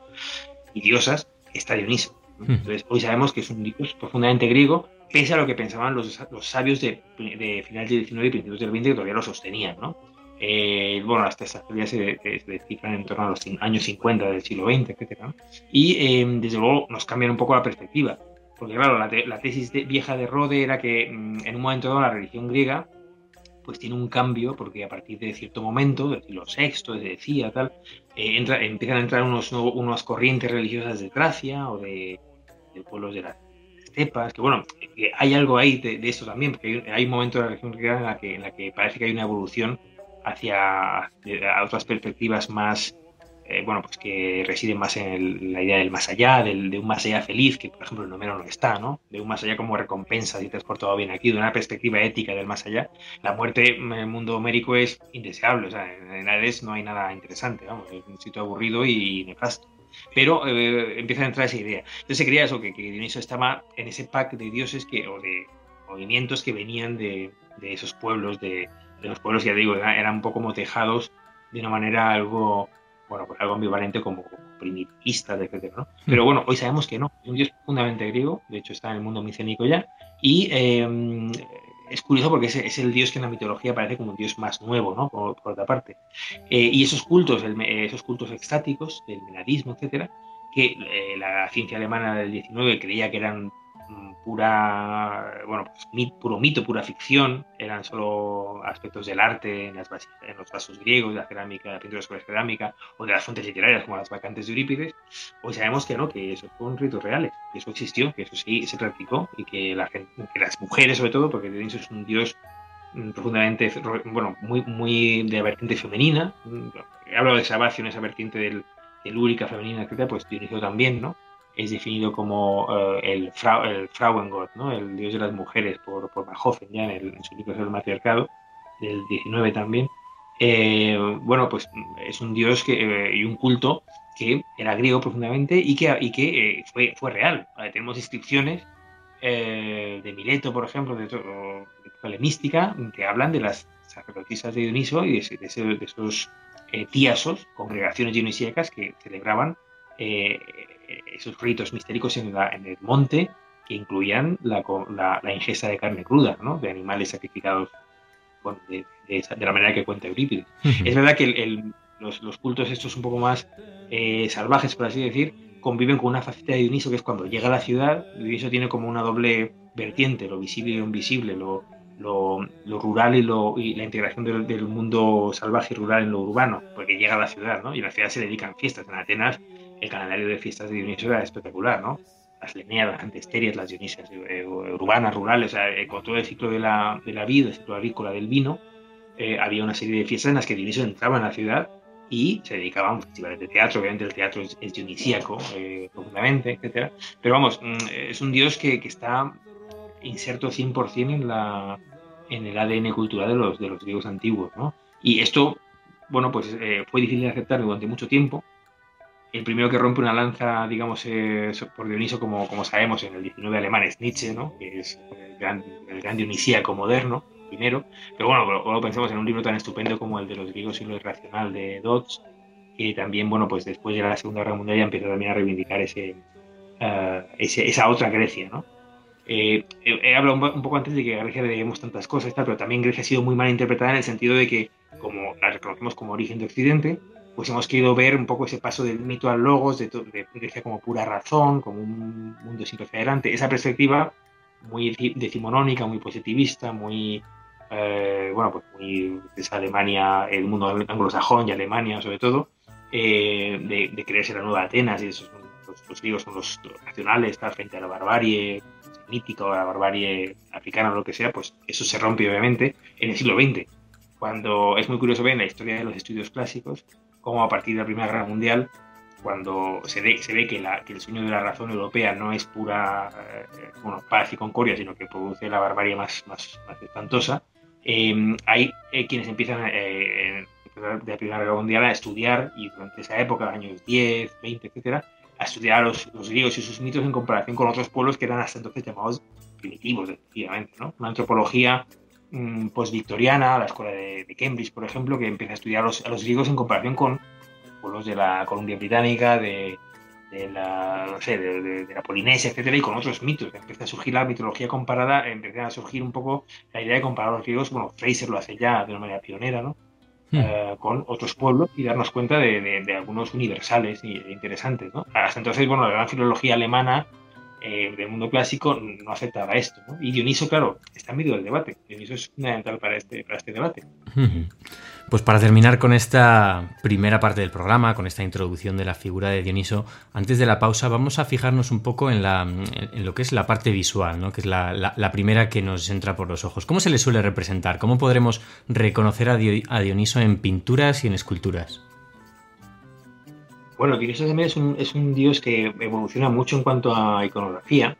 y diosas, está Dioniso. ¿no? Entonces, hoy sabemos que es un dios profundamente griego, pese a lo que pensaban los, los sabios de, de finales del XIX y principios del XX que todavía lo sostenían, ¿no? Eh, bueno, estas teorías se, se, descifran en torno a los años 50 del siglo XX, etc. Y eh, desde luego nos cambian un poco la perspectiva. Porque claro, la, te, la tesis de, vieja de Rode era que mmm, en un momento dado la religión griega pues tiene un cambio porque a partir de cierto momento, del siglo VI, se decía, tal, eh, entra, empiezan a entrar unos, unas corrientes religiosas de Tracia o de, de pueblos de las estepas, que bueno, que hay algo ahí de, de eso también, porque hay, hay, un momento de la religión griega en la, que, en la que parece que hay una evolución hacia otras perspectivas más, eh, bueno, pues que residen más en el, la idea del más allá, del, de un más allá feliz, que por ejemplo el número no está, ¿no? De un más allá como recompensa si te has portado bien aquí, de una perspectiva ética del más allá. La muerte en el mundo homérico es indeseable, o sea, en Hades no hay nada interesante, vamos, es un sitio aburrido y nefasto. Pero eh, empieza a entrar esa idea. Entonces se creía eso, que, que Dioniso estaba en ese pack de dioses que, o de movimientos que venían de, de esos pueblos de, de los pueblos, ya digo, eran un poco motejados de una manera algo, bueno, pues algo ambivalente como primitivista, etc. ¿no? Pero bueno, hoy sabemos que no, es un dios profundamente griego, de hecho está en el mundo micénico ya, y eh, es curioso porque es, es, el dios que en la mitología parece como un dios más nuevo, ¿no? Por, por otra parte. Eh, y esos cultos, el, esos cultos extáticos, del menadismo, etcétera, que eh, la ciencia alemana del 19 creía que eran pura, bueno, pues, puro mito, pura ficción, eran solo aspectos del arte en, las, en los vasos griegos, de la cerámica, de la pintura sobre cerámica, o de las fuentes literarias como las vacantes de Eurípides, hoy sabemos que no, que eso fueron ritos reales, que eso existió, que eso sí se practicó, y que, la gente, que las mujeres sobre todo, porque Dioniso es un dios profundamente, bueno, muy, muy de vertiente femenina, he hablado de Sabacio en esa vertiente del, telúrica, femenina, etcétera, pues Dioniso también, ¿no? Es definido como el, Frau, el Frauengott, ¿no? El dios de las mujeres por, por ya en, el, en su libro del matriarcado, del 19 también. bueno, pues es un dios que, y un culto que era griego profundamente y que, y que fue, fue real. tenemos inscripciones eh, de Mileto, por ejemplo, de, de, mística, que hablan de las sacerdotisas de Dioniso y de, esos eh, tíasos, congregaciones dionisíacas que celebraban eh, esos ritos mistéricos en, el monte que incluían la, ingesta de carne cruda, ¿no? de animales sacrificados de, la manera que cuenta Eurípides. Es verdad que los, cultos estos un poco más salvajes, por así decir, conviven con una faceta de Dioniso que es cuando llega a la ciudad, Dioniso tiene como una doble vertiente, lo visible y lo invisible, lo, rural y, lo, y la integración del, mundo salvaje y rural en lo urbano, porque llega a la ciudad, ¿no? Y en la ciudad se dedican fiestas. En Atenas el calendario de fiestas de Dioniso era espectacular, ¿no? Las leneadas, las antesterias, las dionisias eh, urbanas, rurales, eh, con todo el ciclo de la, de la vida, el ciclo agrícola del vino, eh, había una serie de fiestas en las que Dioniso entraba en la ciudad y se dedicaban a festivales de teatro, obviamente el teatro es, dionisíaco eh, profundamente, etc. Pero vamos, mm, es un dios que, que está inserto 100% en, la, en el ADN cultural de los, de los griegos antiguos, ¿no? Y esto, bueno, pues eh, fue difícil de aceptar durante mucho tiempo. El primero que rompe una lanza, digamos, por Dioniso, como, como sabemos, en el 19 alemán es Nietzsche, ¿no? Que es el gran, el gran dionisíaco moderno primero. Pero bueno, luego pensamos en un libro tan estupendo como el de los griegos y lo irracional de Dodds, que también, bueno, pues después de la Segunda Guerra Mundial ya empieza también a reivindicar ese, uh, esa otra Grecia, ¿no? Eh, he hablado un, poco antes de que a Grecia le debemos tantas cosas, pero también Grecia ha sido muy mal interpretada en el sentido de que, como la reconocemos como origen de Occidente, pues hemos querido ver un poco ese paso del mito al logos, de, de Grecia como pura razón, como un mundo siempre hacia adelante. Esa perspectiva muy decimonónica, muy positivista, muy eh, bueno, pues muy esa Alemania, el mundo anglosajón y Alemania sobre todo, eh, de, creerse la nueva Atenas y esos los, griegos son los, nacionales, estar frente a la barbarie mítica o a la barbarie africana o lo que sea, pues eso se rompe obviamente en el siglo XX, cuando es muy curioso ver en la historia de los estudios clásicos cómo a partir de la Primera Guerra Mundial cuando se se ve que, el sueño de la razón europea no es pura eh, bueno, paz y concordia, sino que produce la barbarie más, más, más espantosa, Em, hay eh, quienes empiezan eh, de la Primera Guerra Mundial a estudiar, y durante esa época, años 10, 20, etcétera, a estudiar a los, griegos y sus mitos en comparación con otros pueblos que eran hasta entonces llamados primitivos, efectivamente. ¿no? Una antropología mm, post-victoriana, la escuela de, Cambridge, por ejemplo, que empieza a estudiar a los, a los griegos en comparación con pueblos de la Columbia Británica, de, de la, no sé, de, la Polinesia, etcétera, y con otros mitos. Empieza a surgir la mitología comparada, empieza a surgir un poco la idea de comparar los griegos, bueno, Fraser lo hace ya de una manera pionera, ¿no? Hmm. Eh, con otros pueblos y darnos cuenta de, algunos universales e interesantes, ¿no? Hasta entonces, bueno, la gran filología alemana eh, del mundo clásico no aceptaba esto. ¿no? Y Dioniso, claro, está en medio del debate. Dioniso es fundamental para este, para este debate. Pues para terminar con esta primera parte del programa, con esta introducción de la figura de Dioniso, antes de la pausa vamos a fijarnos un poco en, la, en lo que es la parte visual, ¿no? que es la, la, primera que nos entra por los ojos. ¿Cómo se le suele representar? ¿Cómo podremos reconocer a Dioniso en pinturas y en esculturas? Bueno, Dioniso también es un, es un dios que evoluciona mucho en cuanto a iconografía,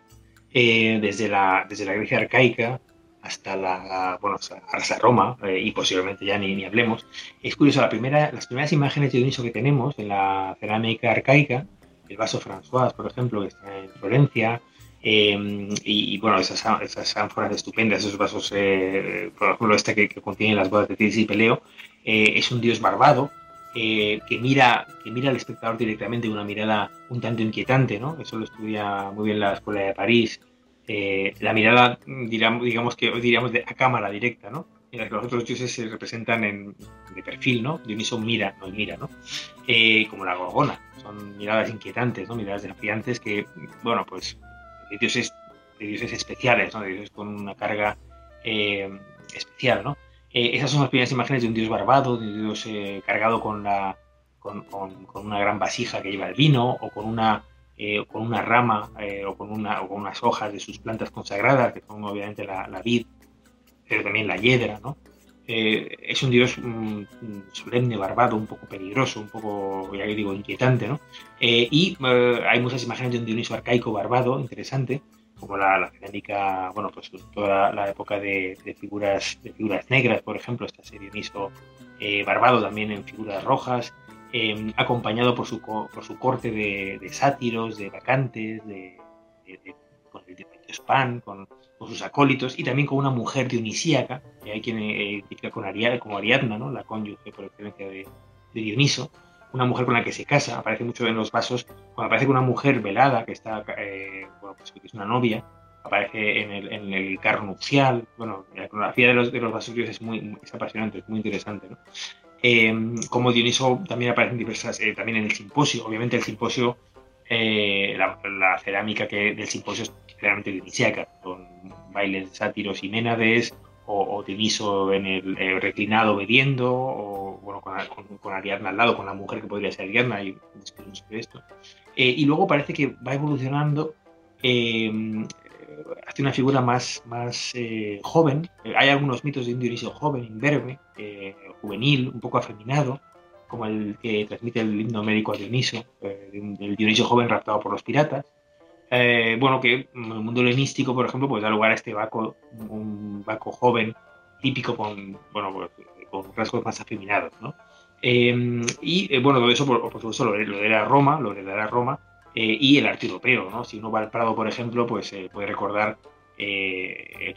eh, desde, la, desde la Grecia arcaica hasta la, bueno, hasta Roma, eh, y posiblemente ya ni, ni, hablemos. Es curioso, la primera, las primeras imágenes de Dioniso que tenemos en la cerámica arcaica, el vaso François, por ejemplo, que está en Florencia, eh, y, bueno, esas, esas ánforas estupendas, esos vasos, por ejemplo, este que, que, contiene las bodas de Tis y Peleo, es un dios barbado, eh, que, mira, que mira al espectador directamente una mirada un tanto inquietante, ¿no? Eso lo estudia muy bien la Escuela de París. Eh, la mirada, digamos, digamos que diríamos de a cámara directa, ¿no? En que los otros dioses se representan en, de perfil, ¿no? Dioniso mira, no mira, ¿no? Eh, como la gorgona. Son miradas inquietantes, ¿no? Miradas desafiantes que, bueno, pues, de dioses, de dioses especiales, ¿no? De dioses con una carga especial, ¿no? Eh, esas son las primeras imágenes de un dios barbado, de un dios eh, cargado con, una gran vasija que lleva el vino, o con una, eh, rama, o, con unas hojas de sus plantas consagradas, que son obviamente la, vid, pero también la hiedra, es un dios mm, solemne, barbado, un poco peligroso, un poco, ya que digo, inquietante, y hay muchas imágenes de un Dioniso arcaico barbado, interesante, como la, la bueno, pues toda la, época de, figuras, de figuras negras, por ejemplo, este Dioniso barbado también en figuras rojas, acompañado por su, por su corte de, sátiros, de vacantes, de, con el Span, con, con, sus acólitos y también con una mujer dionisíaca, que hay quien eh, identifica con como Ariadna, ¿no? la cónyuge por excelencia de, Dioniso, una mujer con la que se casa, aparece mucho en los vasos, cuando aparece con una mujer velada, que está, eh, bueno, pues que es una novia, aparece en el, en el, carro nupcial, bueno, la iconografía de los, de los vasos es muy es apasionante, es muy interesante, ¿no? Eh, como Dioniso también aparece en diversas, también en el simposio, obviamente el simposio eh, la, cerámica que del simposio es realmente dionisíaca, con bailes sátiros y ménades, o, o en el eh, reclinado bebiendo, o bueno, con, Ariadna al lado, con la mujer que podría ser Ariadna, y esto. Eh, y luego parece que va evolucionando hacia una figura más, más joven. Hay algunos mitos de un Dionisio joven, imberbe, juvenil, un poco afeminado, como el que transmite el himno médico a Dioniso, eh, el Dioniso joven raptado por los piratas. Eh, bueno, que en el mundo helenístico, por ejemplo, pues da lugar a este Baco, un Baco joven, típico con, bueno, pues, con rasgos más afeminados, ¿no? Eh, y bueno, todo eso, por, supuesto, lo, lo Roma, lo la Roma, y el arte europeo, ¿no? Si uno va al Prado, por ejemplo, pues puede recordar,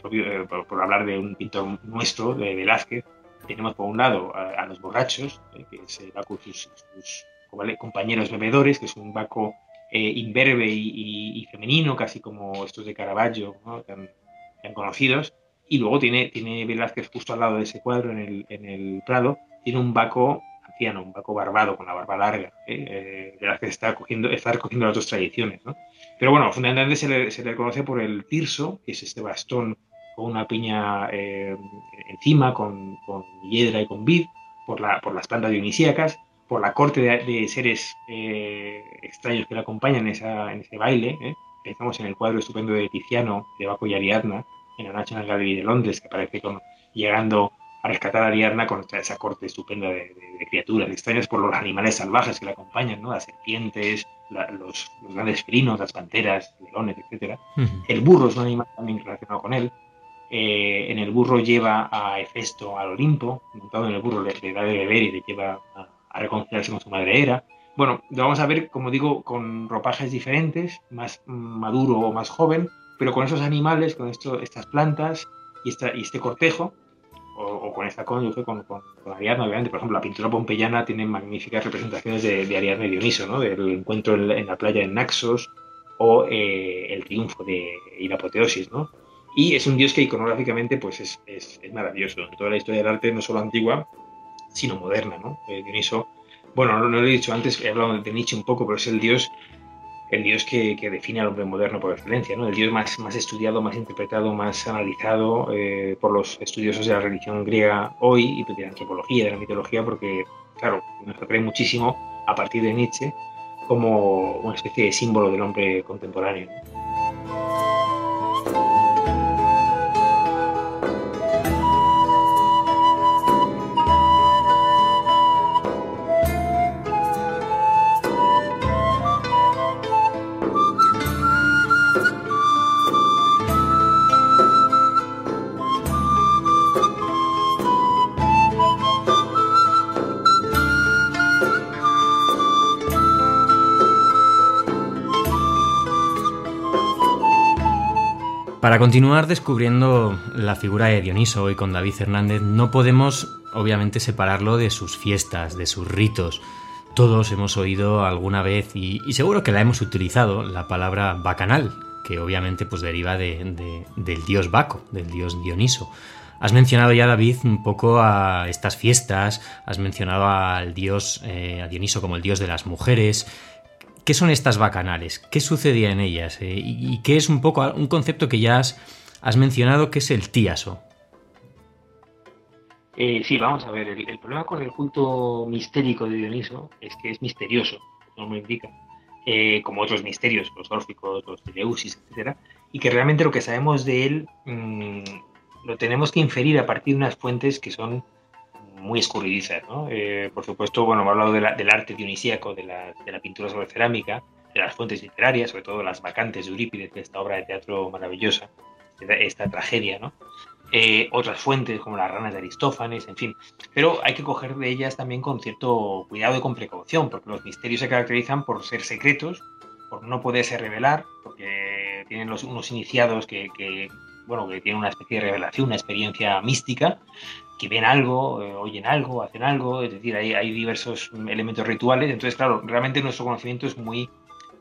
por, por, hablar de un pintor nuestro, de Velázquez, tenemos por un lado a, los borrachos, eh, que es el Baco y sus, compañeros bebedores, que es un Baco eh, imberbe y, femenino, casi como estos de Caravaggio, tan, conocidos. Y luego tiene, tiene Velázquez justo al lado de ese cuadro, en el, Prado, tiene un Baco anciano, un Baco barbado, con la barba larga. ¿eh? Velázquez está cogiendo, está recogiendo las dos tradiciones. Pero bueno, fundamentalmente se le, se le conoce por el tirso, que es este bastón con una piña eh, encima, con, hiedra y con vid, por las plantas dionisíacas, por la corte de, seres eh, extraños que le acompañan en, esa, en ese baile. ¿eh? Pensamos en el cuadro estupendo de Tiziano, de Baco y Ariadna, en la National Gallery de Londres, que aparece con, llegando a rescatar a Ariadna con esa corte estupenda de, criaturas extrañas por los animales salvajes que le acompañan, ¿no? las serpientes, los, grandes felinos, las panteras, leones, etc. El burro es un animal también relacionado con él. Eh, en el burro lleva a Hefesto al Olimpo, montado en el burro le, da de beber y le lleva a, reconciliarse con su madre Hera. Bueno, lo vamos a ver, como digo, con ropajes diferentes, más maduro o más joven, pero con esos animales, con esto, estas plantas y, esta, y este cortejo, o, con esta cónyuge, con, con, Ariadna, obviamente. Por ejemplo, la pintura pompeyana tiene magníficas representaciones de, Ariadna y Dioniso, ¿no? del encuentro en, la playa en Naxos o eh, el triunfo de, y la apoteosis, ¿no? Y es un dios que iconográficamente pues es, es, maravilloso. En toda la historia del arte, no solo antigua, sino moderna. ¿no? Eh, Dioniso, bueno, no, lo he dicho antes, he hablado de Nietzsche un poco, pero es el dios el dios que, que, define al hombre moderno por excelencia, ¿no? el dios más, más estudiado, más interpretado, más analizado eh, por los estudiosos de la religión griega hoy y de la antropología, de la mitología, porque, claro, nos atrae muchísimo a partir de Nietzsche como una especie de símbolo del hombre contemporáneo. Para continuar descubriendo la figura de Dioniso hoy con David Hernández, no podemos obviamente separarlo de sus fiestas, de sus ritos. Todos hemos oído alguna vez, y, seguro que la hemos utilizado, la palabra bacanal, que obviamente pues deriva de, del dios Baco, del dios Dioniso. Has mencionado ya, David, un poco a estas fiestas, has mencionado al dios, eh, a Dioniso como el dios de las mujeres, ¿Qué son estas bacanales? ¿Qué sucedía en ellas? Eh, y, qué es un poco un concepto que ya has, mencionado, que es el tíaso? Eh, sí, vamos a ver. El, problema con el culto mistérico de Dioniso es que es misterioso, como me indica, eh, como otros misterios, los órficos, los Eleusis, etc. Y que realmente lo que sabemos de él mm, lo tenemos que inferir a partir de unas fuentes que son muy escurridizas. ¿no? Eh, por supuesto, bueno, hemos hablado del arte dionisíaco, de la, de la, pintura sobre cerámica, de las fuentes literarias, sobre todo las vacantes de Eurípides, de esta obra de teatro maravillosa, esta tragedia, ¿no? Eh, otras fuentes como las ranas de Aristófanes, en fin. Pero hay que coger de ellas también con cierto cuidado y con precaución, porque los misterios se caracterizan por ser secretos, por no poderse revelar, porque tienen los, unos iniciados que, que, bueno, que tienen una especie de revelación, una experiencia mística, que ven algo, eh, oyen algo, hacen algo, es decir, hay, hay, diversos elementos rituales. Entonces, claro, realmente nuestro conocimiento es muy,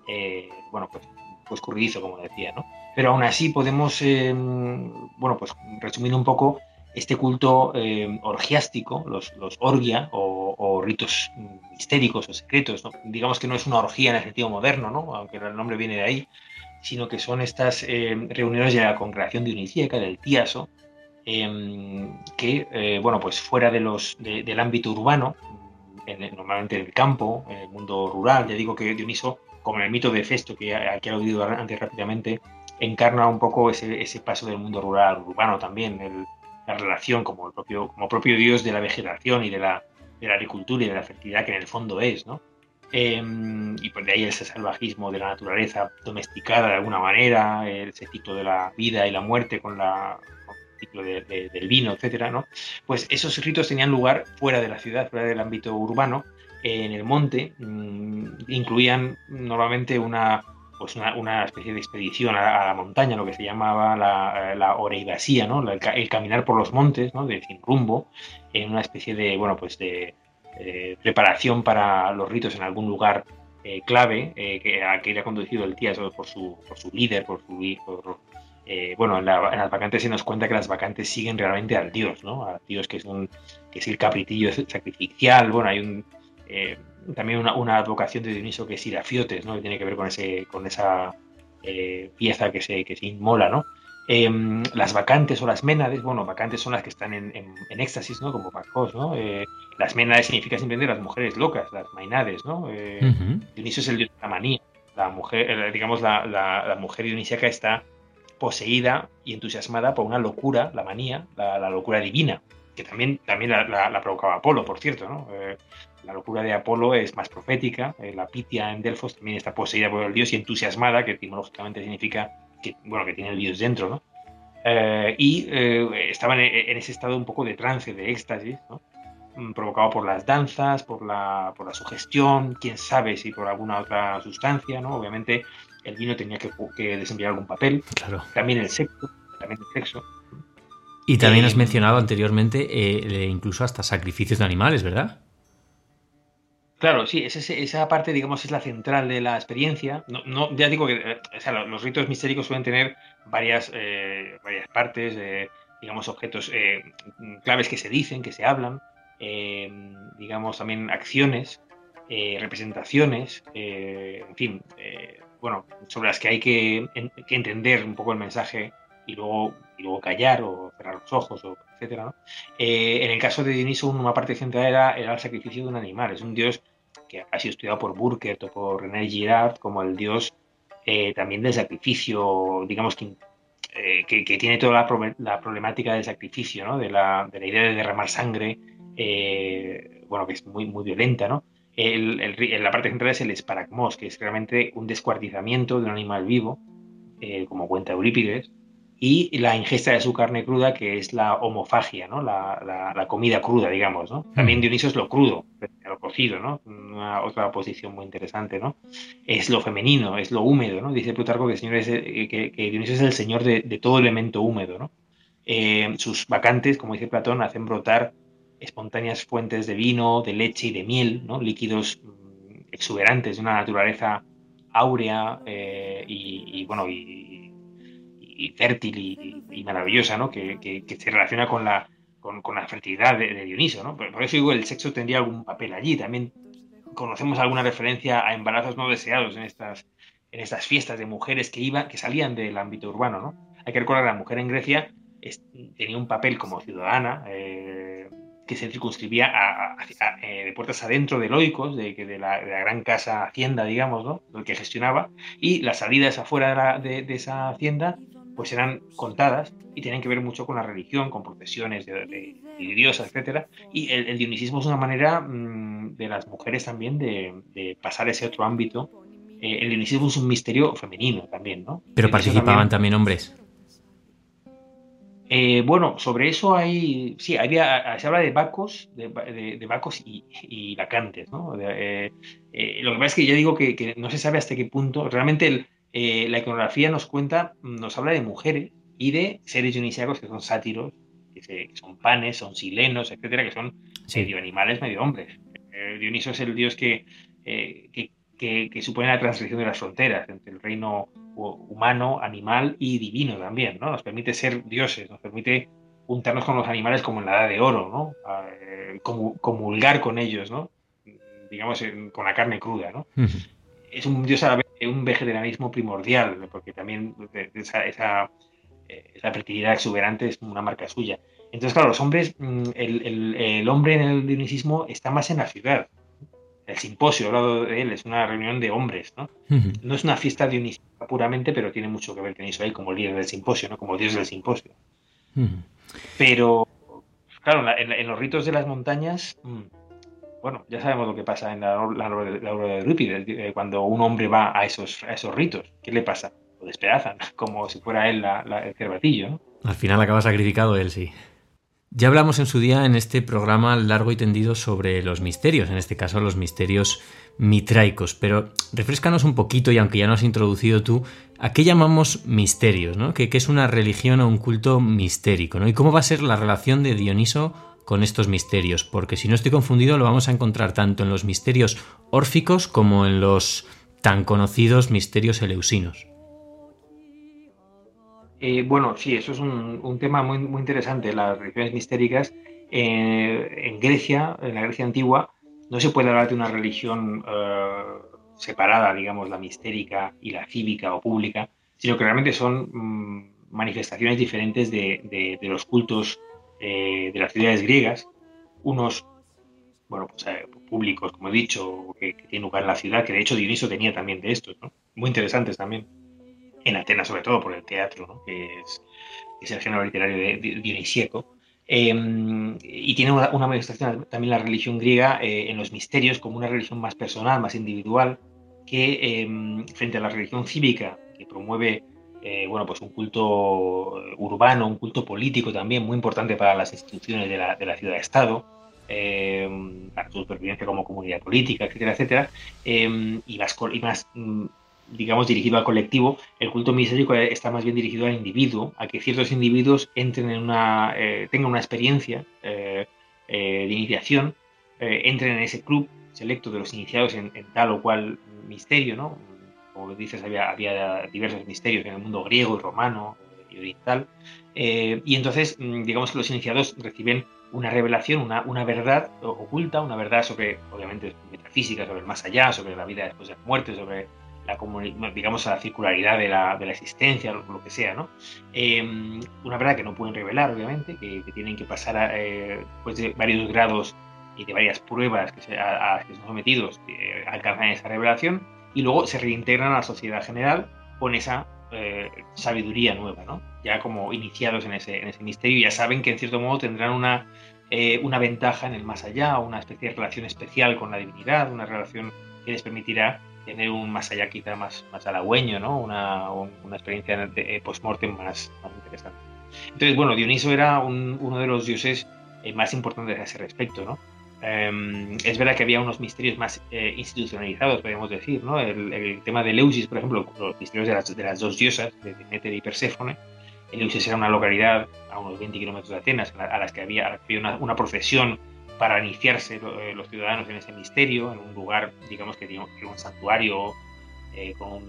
eh, bueno, pues, pues curridizo, como decía, ¿no? Pero aún así podemos, eh, bueno, pues resumir un poco este culto orgiástico, los, los orgia o, o, ritos mistéricos o secretos, ¿no? Digamos que no es una orgía en el sentido moderno, ¿no? Aunque el nombre viene de ahí, sino que son estas reuniones de la congregación dionisíaca, del tíaso, Em, que, eh, bueno, pues fuera de los, del ámbito urbano, normalmente en el campo, en el mundo rural, ya digo que Dioniso, como en el mito de Festo, que aquí he oído antes rápidamente, encarna un poco ese, ese paso del mundo rural urbano también, la relación como, el propio, como propio dios de la vegetación y de la, de la agricultura y de la fertilidad que en el fondo es, ¿no? Em, y por de ahí ese salvajismo de la naturaleza domesticada de alguna manera, ese ciclo de la vida y la muerte con la, del vino, etcétera, ¿no? Pues esos ritos tenían lugar fuera de la ciudad, fuera del ámbito urbano, en el monte, mm, incluían normalmente una, pues una, especie de expedición a, la montaña, lo que se llamaba la, la oreivasía, ¿no? El, caminar por los montes, ¿no? De sin rumbo, en una especie de, bueno, pues de, preparación para los ritos en algún lugar eh, clave eh, que, a que era conducido el tío por su, por su líder, por su, por, eh, bueno, en, las vacantes se nos cuenta que las vacantes siguen realmente al dios, ¿no? Al dios que es un que es el capritillo sacrificial. Bueno, hay un eh, también una, advocación de Dioniso que es Irafiotes, ¿no? Que tiene que ver con ese con esa eh, pieza que se que se inmola, ¿no? Em, las vacantes o las ménades, bueno, vacantes son las que están en, en, éxtasis, ¿no? Como Pacos, ¿no? las ménades significa simplemente las mujeres locas, las mainades, ¿no? Dioniso es el dios de la manía. La mujer, digamos, la, la, la mujer dionisíaca está poseída y entusiasmada por una locura, la manía, la, locura divina, que también, también la, provocaba Apolo, por cierto, ¿no? Eh, la locura de Apolo es más profética, eh, la Pitia en Delfos también está poseída por el dios y entusiasmada, que etimológicamente significa que, bueno, que tiene el dios dentro, ¿no? Eh, y estaban en, ese estado un poco de trance, de éxtasis. Mm, provocado por las danzas, por la, por la sugestión, quién sabe si por alguna otra sustancia, ¿no? Obviamente el vino tenía que, que desempeñar algún papel. Claro. También el sexo, también el sexo. Y también has eh, mencionado anteriormente eh, incluso hasta sacrificios de animales, ¿verdad? Claro, sí, esa parte, digamos, es la central de la experiencia. No, ya digo que eh, los ritos mistéricos suelen tener varias, varias partes, digamos, objetos claves que se dicen, que se hablan, digamos, también acciones, representaciones, en fin, bueno, sobre las que hay que, entender un poco el mensaje y luego, y luego callar o cerrar los ojos, o etcétera. Eh, en el caso de Dioniso, una parte central era, el sacrificio de un animal. Es un dios que ha sido estudiado por Burkert o por René Girard como el dios eh, también del sacrificio, digamos que, eh, que, tiene toda la, problemática del sacrificio, ¿no? de, la, de la idea de derramar sangre, bueno, que es muy, muy violenta, ¿no? El, la parte central es el esparagmos, que es realmente un descuartizamiento de un animal vivo, eh, como cuenta Eurípides, y la ingesta de su carne cruda, que es la homofagia, ¿no? la, comida cruda, digamos. ¿no? También mm. Dioniso es lo crudo, lo cocido, ¿no? Una, otra posición muy interesante. ¿no? Es lo femenino, es lo húmedo. ¿no? Dice Plutarco que, el señor es, que, Dioniso es el señor de, todo elemento húmedo. ¿no? Eh, sus vacantes, como dice Platón, hacen brotar espontáneas fuentes de vino, de leche y de miel, ¿no? líquidos mm, exuberantes de una naturaleza áurea eh, y, bueno y, fértil y, maravillosa, ¿no? Que, se relaciona con la, con, la fertilidad de, Dioniso. ¿no? Por, eso digo, el sexo tendría algún papel allí. También conocemos alguna referencia a embarazos no deseados en estas, en estas fiestas de mujeres que, iban, que salían del ámbito urbano. ¿no? Hay que recordar que la mujer en Grecia tenía un papel como ciudadana. Eh, que se circunscribía a, eh, de puertas adentro de Loicos, de, de, la, de, la, gran casa hacienda, digamos, ¿no? el que gestionaba, y las salidas afuera de, esa hacienda pues eran contadas y tienen que ver mucho con la religión, con procesiones de, diosas, etcétera. Y el, dionisismo es una manera mm, de las mujeres también de, pasar ese otro ámbito. Eh, el dionisismo es un misterio femenino también, ¿no? Pero participaban también, hombres. Eh, bueno, sobre eso hay, sí, había, se habla de Bacos, de, de, Bacos y, y, Bacantes, ¿no? Eh, lo que pasa es que ya digo que, que, no se sabe hasta qué punto, realmente el, eh, la iconografía nos cuenta, nos habla de mujeres y de seres dionisíacos que son sátiros, que, son panes, son silenos, etcétera, que son medio animales, medio hombres. Eh, Dioniso es el dios eh, que, que, supone la transición de las fronteras entre el reino humano, animal y divino también, ¿no? Nos permite ser dioses, nos permite juntarnos con los animales como en la edad de oro, ¿no? comulgar con ellos, ¿no? Digamos, con la carne cruda, ¿no? Es un dios a la vez un vegetarianismo primordial, porque también esa, esa, eh, fertilidad exuberante es una marca suya. Entonces, claro, los hombres, mm, el, hombre en el dionisismo está más en la ciudad. El simposio, hablado de él, es una reunión de hombres, ¿no? No es una fiesta dionisíaca puramente, pero tiene mucho que ver con eso ahí, como líder del simposio, ¿no? Como dios del simposio. Pero, claro, en, los ritos de las montañas, mm, bueno, ya sabemos lo que pasa en la, obra de Rupide, cuando un hombre va a esos, esos ritos. ¿Qué le pasa? Lo despedazan, (laughs) como si fuera él el cervatillo. ¿no? Al final acaba sacrificado él, sí. Ya hablamos en su día en este programa largo y tendido sobre los misterios, en este caso los misterios mitraicos, pero refrescanos un poquito y aunque ya nos has introducido tú, ¿a qué llamamos misterios? ¿no? ¿Qué, es una religión o un culto mistérico? ¿no? ¿Y cómo va a ser la relación de Dioniso con estos misterios, porque si no estoy confundido lo vamos a encontrar tanto en los misterios órficos como en los tan conocidos misterios eleusinos. Eh, bueno, sí, eso es un, tema muy, muy, interesante. Las religiones mistéricas eh, en Grecia, en la Grecia antigua, no se puede hablar de una religión eh, separada, digamos, la mistérica y la cívica o pública, sino que realmente son mm, manifestaciones diferentes de, los cultos de las ciudades griegas, unos bueno, pues, públicos, como he dicho, que, tienen lugar en la ciudad, que de hecho Dioniso tenía también de estos, muy interesantes también. En Atenas, sobre todo, por el teatro, que, es, el género literario de, dionisíaco. Em, y tiene una, manifestación también la religión griega eh, en los misterios como una religión más personal, más individual, que em, frente a la religión cívica, que promueve eh, bueno, pues un culto urbano, un culto político también muy importante para las instituciones de la, de la ciudad-estado, eh, para su supervivencia como comunidad política, etcétera, etcétera, eh, y, más, y más, mm, digamos, dirigido al colectivo, el culto misérico está más bien dirigido al individuo, a que ciertos individuos entren en una, tengan una experiencia de iniciación, entren en ese club selecto de los iniciados en, en tal o cual misterio, ¿no? como dices, había, había diversos misterios en el mundo griego y romano y oriental. Eh, y entonces, mm, digamos que los iniciados reciben una revelación, una, una, verdad oculta, una verdad sobre, obviamente, metafísica, sobre el más allá, sobre la vida después de la muerte, sobre la digamos, la circularidad de la, de la existencia, lo, que sea, ¿no? Em, una verdad que no pueden revelar, obviamente, que, tienen que pasar a, eh, después de varios grados y de varias pruebas que se, a, las que son sometidos, eh, alcanzan esa revelación y luego se reintegran a la sociedad general con esa eh, sabiduría nueva, ¿no? Ya como iniciados en ese, en ese misterio, ya saben que en cierto modo tendrán una, eh, una ventaja en el más allá, una especie de relación especial con la divinidad, una relación que les permitirá tener un más allá quizá más, más halagüeño, ¿no? Una, una experiencia de post-mortem más, más interesante. Entonces, bueno, Dioniso era uno de los dioses eh, más importantes a ese respecto, ¿no? Em, es verdad que había unos misterios más eh, institucionalizados, podríamos decir, ¿no? El, tema de Eleusis, por ejemplo, los misterios de las, de las dos diosas, de Demeter y Perséfone. Eleusis era una localidad a unos 20 kilómetros de Atenas, a las que había, una, procesión para iniciarse eh, los ciudadanos en ese misterio, en un lugar, digamos que digamos, un santuario eh, con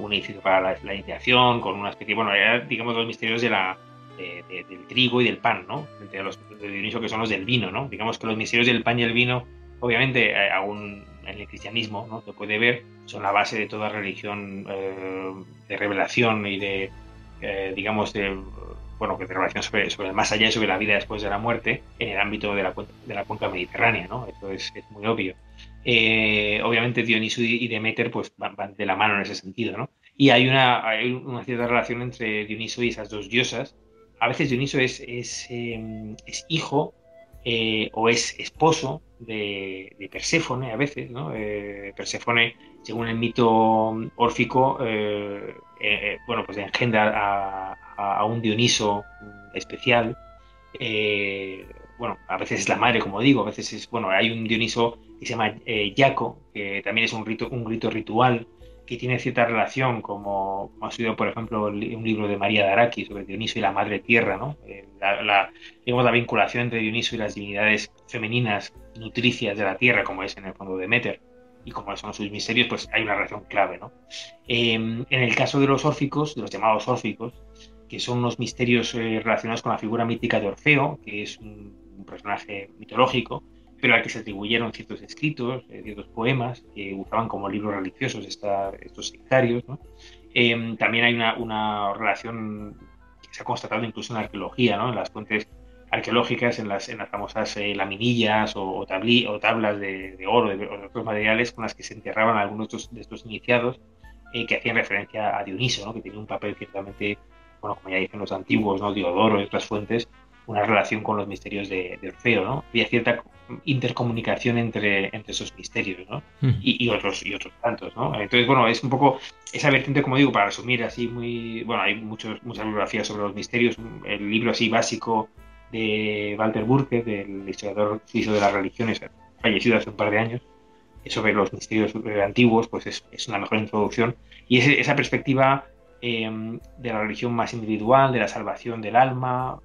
un, edificio para la, iniciación, con una especie, bueno, digamos los misterios de la, del trigo y del pan, ¿no? Entre los de Dionisio que son los del vino, ¿no? Digamos que los misterios del pan y el vino, obviamente, eh, aún en el cristianismo, ¿no? Se puede ver, son la base de toda religión eh, de revelación y de, digamos, de, bueno, de revelación sobre, sobre el más allá y sobre la vida después de la muerte en el ámbito de la, de la cuenca mediterránea, ¿no? Eso es, es muy obvio. obviamente Dionisio y Demeter pues van, de la mano en ese sentido, ¿no? Y hay una, hay una cierta relación entre Dioniso y esas dos diosas. A veces Dioniso es, es, em, es hijo eh, o es esposo de, de, Perséfone, a veces, ¿no? Eh, Perséfone, según el mito órfico, eh, bueno, pues engendra a, un Dioniso especial. bueno, a veces es la madre, como digo, a veces es, bueno, hay un Dioniso que se llama Yaco, que también es un rito, un rito ritual que tiene cierta relación, como, ha sido, por ejemplo, un libro de María de Araki sobre Dioniso y la Madre Tierra, ¿no? Eh, la, digamos, la vinculación entre Dioniso y las divinidades femeninas nutricias de la Tierra, como es en el fondo de Demeter, y como son sus misterios, pues hay una relación clave, ¿no? Em, en el caso de los órficos, de los llamados órficos, que son unos misterios eh, relacionados con la figura mítica de Orfeo, que es un personaje mitológico, pero al que se atribuyeron ciertos escritos, eh, ciertos poemas que usaban como libros religiosos estos sectarios. Em, también hay una, relación que se ha constatado incluso en la arqueología, ¿no? en las fuentes arqueológicas, en las, en las famosas eh, laminillas o, o, tablas de, oro o de otros materiales con las que se enterraban algunos de estos, iniciados eh, que hacían referencia a Dioniso, ¿no? que tenía un papel ciertamente, bueno, como ya dicen los antiguos, ¿no? Diodoro y otras fuentes, una relación con los misterios de, Orfeo, ¿no? Había cierta intercomunicación entre, entre esos misterios, ¿no? y, otros y otros tantos, ¿no? Entonces, bueno, es un poco esa vertiente, como digo, para resumir así muy... Bueno, hay muchos, muchas bibliografías sobre los misterios, el libro así básico de Walter Burke, del historiador suizo de las religiones, fallecido hace un par de años, sobre los misterios antiguos, pues es, es una mejor introducción. Y esa perspectiva eh, de la religión más individual, de la salvación del alma,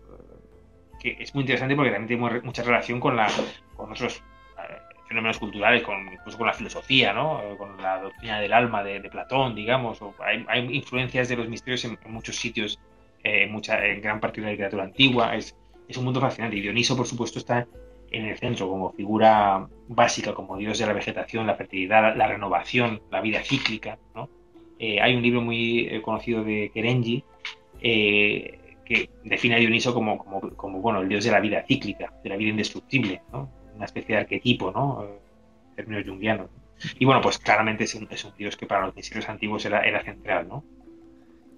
que es muy interesante porque también tiene mucha relación con, la, con otros eh, fenómenos culturales, con, incluso con la filosofía, ¿no? Eh, con la doctrina del alma de, Platón, digamos. O hay, influencias de los misterios en, muchos sitios, eh, mucha, en gran parte de la literatura antigua. Es, es un mundo fascinante. Y Dioniso, por supuesto, está en el centro como figura básica, como dios de la vegetación, la fertilidad, la, renovación, la vida cíclica. ¿no? hay un libro muy conocido de Kerenji que define a Dioniso como, como, bueno, el dios de la vida cíclica, de la vida indestructible, ¿no? una especie de arquetipo, ¿no? en términos jungianos. Y bueno, pues claramente es un, es un dios que para los misterios antiguos era, era central, ¿no?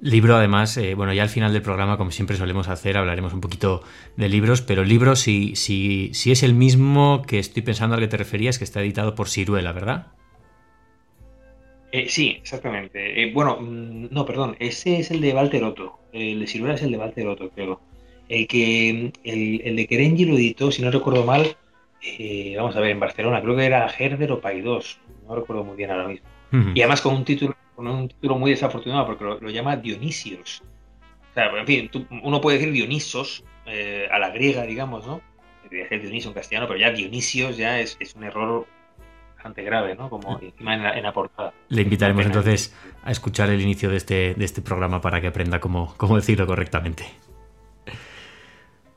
Libro, además, eh, bueno, ya al final del programa, como siempre solemos hacer, hablaremos un poquito de libros, pero el libro, si, si, si es el mismo que estoy pensando al que te referías, que está editado por Ciruela, ¿verdad? Eh, sí, exactamente. Eh, bueno, mm, no, perdón, ese es el de Walter Otto. El de Ciruela es el de Walter Otto, creo. El que el, de Kerenji lo editó, si no recuerdo mal, eh, vamos a ver, en Barcelona, creo que era Herder o Paidós, no recuerdo muy bien ahora mismo. Y además con un título, con un título muy desafortunado, porque lo, llama Dionisios. O sea, en fin, uno puede decir Dionisos a la griega, digamos, ¿no? decir Dioniso en castellano, pero ya Dionisios ya es, es un error bastante grave, ¿no? Como encima en la, portada. Le invitaremos entonces a escuchar el inicio de este, de este programa para que aprenda cómo, cómo decirlo correctamente.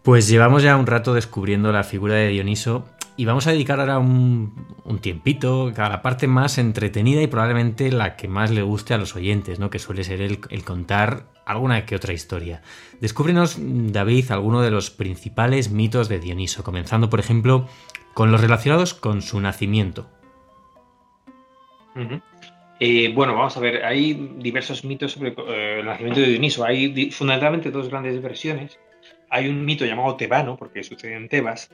Pues llevamos ya un rato descubriendo la figura de Dioniso y vamos a dedicar ahora un, tiempito a la parte más entretenida y probablemente la que más le guste a los oyentes, ¿no? que suele ser el, el contar alguna que otra historia. Descúbrenos, David, alguno de los principales mitos de Dioniso, comenzando por ejemplo con los relacionados con su nacimiento. Eh, bueno, vamos a ver, hay diversos mitos sobre eh, el nacimiento de Dioniso. Hay fundamentalmente dos grandes versiones. Hay un mito llamado tebano, porque sucede en Tebas,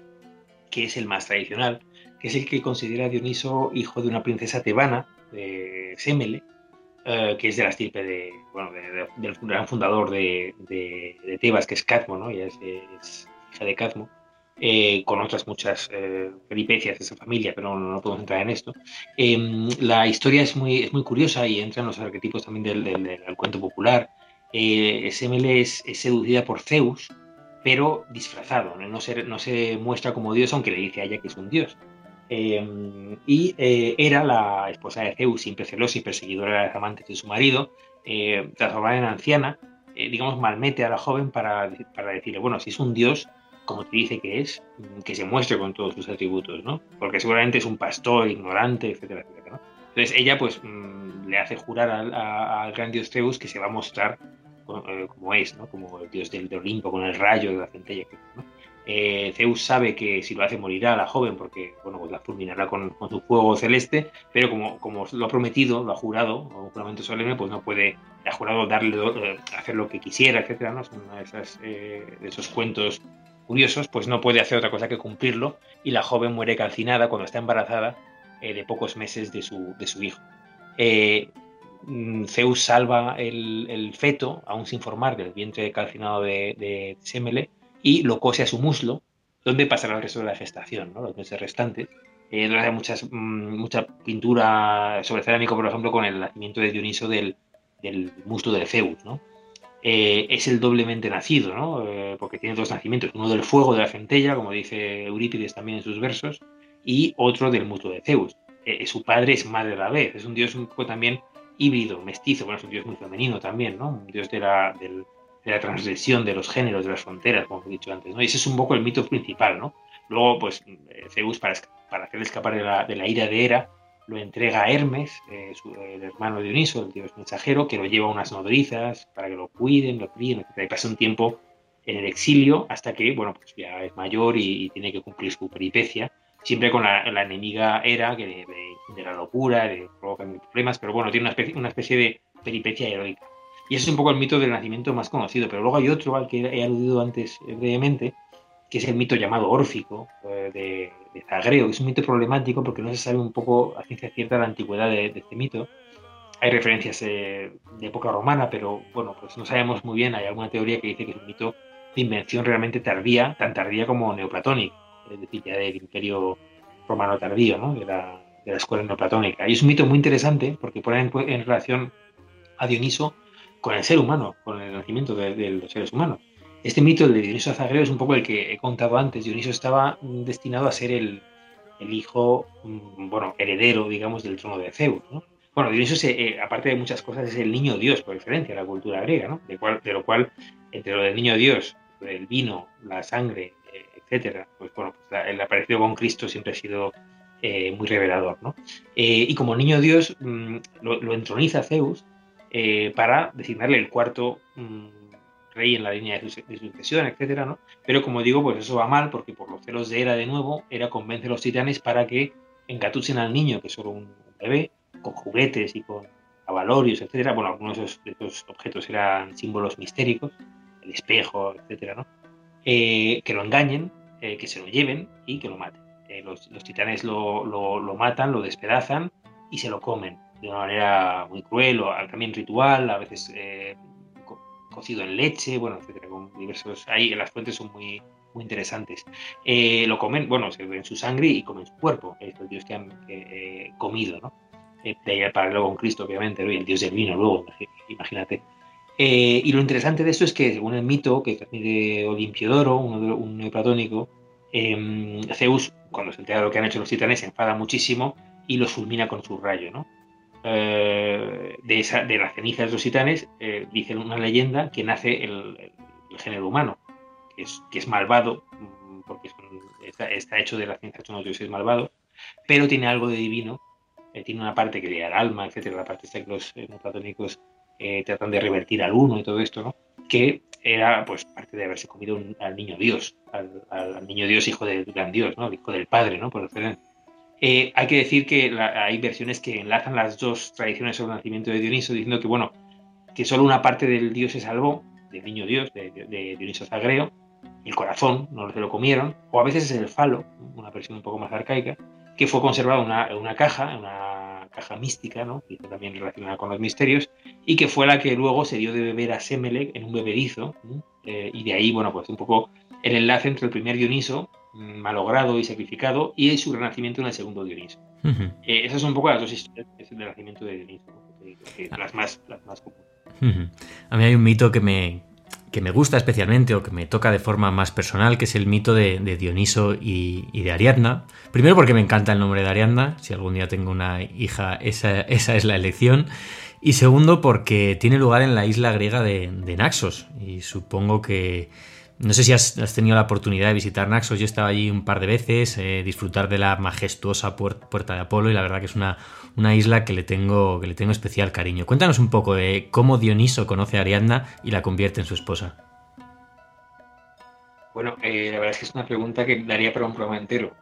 que es el más tradicional, que es el que considera a Dioniso hijo de una princesa tebana, de Semele, eh, que es de la estirpe de, bueno, del gran fundador de, Tebas, que es Cadmo, ¿no? es, hija de Cadmo. Eh, con otras muchas eh, peripecias de esa familia, pero no, podemos entrar en esto. Em, la historia es muy, es muy curiosa y entra en los arquetipos también del, cuento popular. Eh, Semele es, seducida por Zeus, pero disfrazado, ¿no? se, muestra como dios, aunque le dice a ella que es un dios. Em, y era la esposa de Zeus, siempre celosa y perseguidora de las amantes de su marido, transformada en anciana, digamos, malmete a la joven para, para decirle, bueno, si es un dios, como te dice que es, que se muestre con todos sus atributos, ¿no? Porque seguramente es un pastor ignorante, etcétera, etcétera, ¿no? Entonces ella pues mm, le hace jurar al, gran dios Zeus que se va a mostrar eh, como es. Como el dios del, Olimpo, con el rayo de la centella, ¿no? Eh, Zeus sabe que si lo hace morirá a la joven porque bueno, pues la fulminará con, su fuego celeste, pero como, lo ha prometido, lo ha jurado, un juramento solemne, pues no puede, ha jurado darle, eh, hacer lo que quisiera, etcétera, ¿no? Son de, eh, esos cuentos curiosos, pues no puede hacer otra cosa que cumplirlo y la joven muere calcinada cuando está embarazada de pocos meses de su, hijo. Zeus salva el, feto, aún sin formar, del vientre calcinado de, de Semele, y lo cose a su muslo, donde pasará el resto de la gestación, ¿no? los meses restantes. Eh, hay muchas, mm, mucha pintura sobre cerámico, por ejemplo, con el nacimiento de Dioniso del, del muslo de Zeus. ¿no? Eh, es el doblemente nacido, ¿no? Eh, porque tiene dos nacimientos, uno del fuego de la centella, como dice Eurípides también en sus versos, y otro del muslo de Zeus. Eh, su padre es madre a la vez, es un dios un poco también híbrido, mestizo, bueno, es un dios muy femenino también, ¿no? un dios de la, del, de la transgresión de los géneros, de las fronteras, como he dicho antes. ¿no? Y ese es un poco el mito principal. ¿no? Luego, pues, eh, Zeus, para, para hacer escapar de la, de la, ira de Hera, lo entrega a Hermes, eh, el hermano de Dioniso, el dios mensajero, que lo lleva a unas nodrizas para que lo cuiden, lo críen, etc. Y pasa un tiempo en el exilio hasta que, bueno, pues ya es mayor y, tiene que cumplir su peripecia, siempre con la, enemiga Hera, que le, de la locura, le provoca problemas, pero bueno, tiene una especie, una especie de peripecia heroica. Y ese es un poco el mito del nacimiento más conocido. Pero luego hay otro al que he aludido antes brevemente, que es el mito llamado órfico eh, de, Zagreo, que es un mito problemático porque no se sabe un poco a ciencia cierta la antigüedad de, este mito. Hay referencias eh, de época romana, pero bueno, pues no sabemos muy bien. Hay alguna teoría que dice que es un mito de invención realmente tardía, tan tardía como neoplatónico, es decir, ya del imperio romano tardío, ¿no? de, la, de la escuela neoplatónica. Y es un mito muy interesante porque pone en relación a Dioniso con el ser humano, con el nacimiento de, los seres humanos. Este mito de Dioniso Zagreo es un poco el que he contado antes. Dioniso estaba destinado a ser el, hijo, mm, bueno, heredero, digamos, del trono de Zeus. ¿no? Bueno, Dioniso, eh, aparte de muchas cosas, es el niño Dios, por diferencia, de la cultura griega, ¿no? de, lo cual, entre lo del niño Dios, el vino, la sangre, etcétera, pues bueno, pues el aparecido con Cristo siempre ha sido eh, muy revelador. ¿no? y como niño Dios mm, lo, lo, entroniza Zeus eh, para designarle el cuarto mm, rey en la línea de, sucesión, etcétera, ¿no? Pero como digo, pues eso va mal porque por los celos de Hera de nuevo, Hera convence a los titanes para que encatuchen al niño, que es solo un bebé, con juguetes y con avalorios, etcétera. Bueno, algunos de esos, objetos eran símbolos mistéricos, el espejo, etcétera, ¿no? Eh, que lo engañen, eh, que se lo lleven y que lo maten. Los, titanes lo, lo matan, lo despedazan y se lo comen de una manera muy cruel o también ritual, a veces eh, cocido en leche, bueno, etcétera, con diversos. Ahí las fuentes son muy, muy interesantes. Eh, lo comen, bueno, se ven su sangre y comen su cuerpo, es el dios que han eh, comido, ¿no? de ahí el paralelo con Cristo, obviamente, el dios del vino, luego, imagínate. Y lo interesante de esto es que, según el mito que transmite Olimpiodoro, uno un neoplatónico, em, Zeus, cuando se entera de lo que han hecho los titanes, se enfada muchísimo y los fulmina con su rayo, ¿no? Eh, de, esa, de las cenizas de los titanes, eh, dice una leyenda que nace el, género humano, que es, que es malvado, mm, porque está, hecho de las cenizas de unos dioses malvados, pero tiene algo de divino, eh, tiene una parte que le da el alma, etcétera, la parte esta que los platónicos tratan de revertir al uno y todo esto, ¿no? que era pues parte de haberse comido al niño Dios, al, niño Dios hijo del gran Dios, ¿no? hijo del Padre, ¿no? por excelencia. Eh, hay que decir que hay versiones que enlazan las dos tradiciones sobre el nacimiento de Dioniso, diciendo que, bueno, que solo una parte del dios se salvó, del niño dios, de, Dioniso Zagreo, el corazón, no se lo comieron, o a veces es el falo, una versión un poco más arcaica, que fue conservado en una, caja, en una caja mística, ¿no? que también relacionada con los misterios, y que fue la que luego se dio de beber a Semelec en un bebedizo, eh, y de ahí, bueno, pues un poco el enlace entre el primer Dioniso malogrado y sacrificado, y su renacimiento en el segundo Dioniso. Eh, esas son un poco las dos historias del nacimiento de Dioniso, las más, las más comunes. A mí hay un mito que me, que me gusta especialmente o que me toca de forma más personal, que es el mito de, Dioniso y, de Ariadna. Primero porque me encanta el nombre de Ariadna, si algún día tengo una hija, esa, esa es la elección. Y segundo porque tiene lugar en la isla griega de Naxos, y supongo que no sé si has, tenido la oportunidad de visitar Naxos, yo estaba allí un par de veces, eh, disfrutar de la majestuosa puerta de Apolo y la verdad que es una, una isla que le, tengo, que le tengo especial cariño. Cuéntanos un poco de cómo Dioniso conoce a Ariadna y la convierte en su esposa. Bueno, eh, la verdad es que es una pregunta que daría para un programa entero.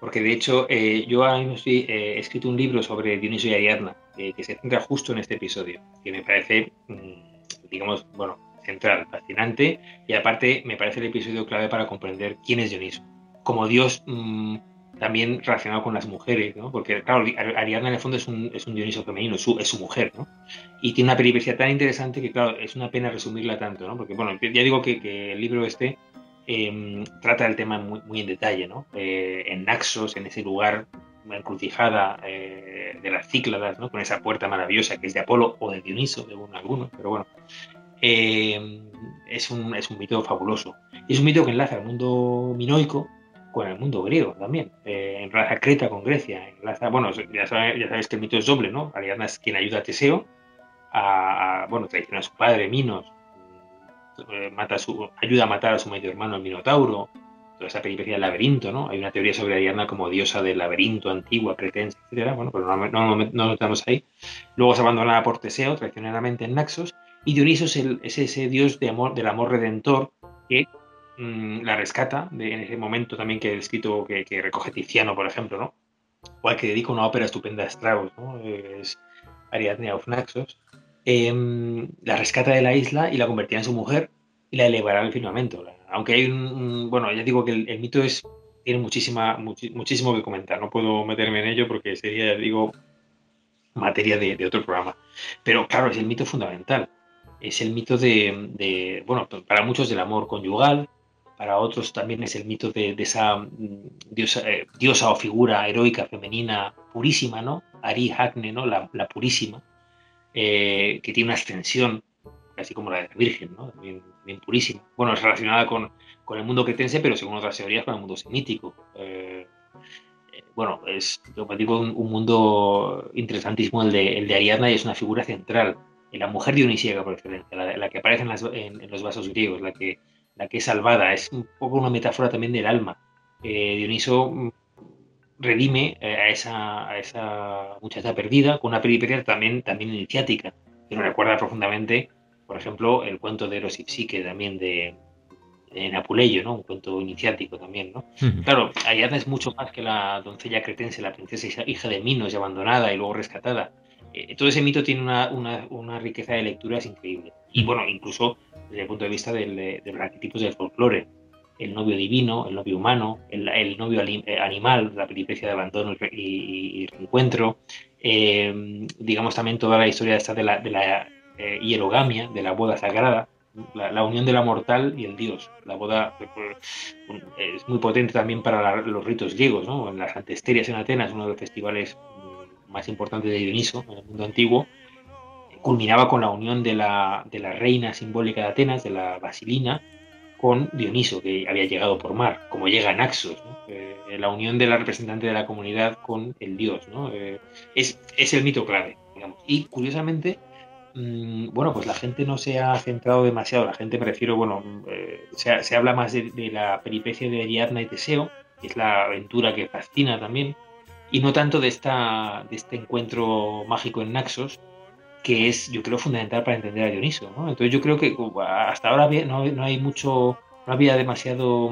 Porque de hecho, eh, yo mismo he escrito un libro sobre Dionisio y Ariadna, que se centra justo en este episodio, que me parece, mm, digamos, bueno, central, fascinante, y aparte me parece el episodio clave para comprender quién es Dioniso. Como Dios mm, también relacionado con las mujeres, ¿no? Porque, claro, Ariadna en el fondo es un, es Dioniso femenino, es su, es mujer, ¿no? Y tiene una peripecia tan interesante que, claro, es una pena resumirla tanto, ¿no? Porque, bueno, ya digo que, que el libro este em, trata el tema muy, en detalle, ¿no? Eh, en Naxos, en ese lugar, una encrucijada eh, de las Cícladas, ¿no? Con esa puerta maravillosa que es de Apolo o de Dioniso, según algunos, pero bueno. Em, es, un, es un mito fabuloso. Y es un mito que enlaza al mundo minoico con el mundo griego también. Eh, enlaza Creta con Grecia. bueno, ya sabes, que el mito es doble, ¿no? Ariadna es quien ayuda a Teseo a, bueno, traiciona a su padre Minos, eh, mata su, ayuda a matar a su medio hermano el Minotauro, toda esa peripecia del laberinto, ¿no? Hay una teoría sobre Ariadna como diosa del laberinto antigua, cretense, etcétera, bueno, pero no, no, notamos ahí. Luego es abandonada por Teseo, traicioneramente en Naxos, y Dioniso es, es ese dios de amor, del amor redentor que Mm, la rescata en ese momento también que he escrito que, recoge Tiziano, por ejemplo, ¿no? O al que dedica una ópera estupenda a Strauss, ¿no? Es Ariadne of Naxos. Em, la rescata de la isla y la convertirá en su mujer y la elevará al firmamento. Aunque hay un, bueno, ya digo que el, mito es tiene muchísima, muchísimo que comentar. No puedo meterme en ello porque sería, digo, materia de, otro programa. Pero claro, es el mito fundamental. Es el mito de, de, bueno, para muchos del amor conyugal, para otros también es el mito de, esa mm, eh, diosa, o figura heroica femenina purísima, ¿no? Ari Hagne, ¿no? La, purísima, eh, que tiene una extensión, casi como la de la Virgen, ¿no? También, purísima. Bueno, es relacionada con, el mundo cretense, pero según otras teorías con el mundo semítico. Eh, bueno, es, digo, un, mundo interesantísimo el de, el de Ariadna y es una figura central. La mujer dionisíaca por excelencia, la, que aparece en los vasos griegos, la que la que es salvada, es un poco una metáfora también del alma. Eh, Dioniso mm, redime eh, a, esa, a esa muchacha perdida con una peripecia también, también iniciática, que nos recuerda profundamente, por ejemplo, el cuento de Eros y Psique también de, de Napuleyo, ¿no? Un cuento iniciático también, ¿no? Claro, Ariadna es mucho más que la doncella cretense, la princesa hija de Minos y abandonada y luego rescatada. Eh, todo ese mito tiene una, una, una riqueza de lecturas increíble. Y bueno, incluso desde el punto de vista del, de los arquetipos del folclore. El novio divino, el novio humano, el, novio eh, animal, la peripecia de abandono y, reencuentro. Eh, digamos también toda la historia esta de la, de la eh, hierogamia, de la boda sagrada, la, unión de la mortal y el dios. La boda es muy potente también para los ritos griegos, ¿no? En las antesterias en Atenas, uno de los festivales más importantes de Dioniso en el mundo antiguo, culminaba con la unión de la, de la reina simbólica de Atenas, de la Basilina, con Dioniso, que había llegado por mar, como llega Naxos, eh, la unión de la representante de la comunidad con el dios. ¿no? Eh, es, es, el mito clave. Digamos. Y curiosamente, mm, bueno, pues la gente no se ha centrado demasiado, la gente prefiero, bueno, eh, se, se, habla más de, de, la peripecia de Ariadna y Teseo, que es la aventura que fascina también, y no tanto de, esta, de este encuentro mágico en Naxos, que es, yo creo, fundamental para entender a Dioniso. Entonces yo creo que uh, hasta ahora no, no hay mucho, no había demasiado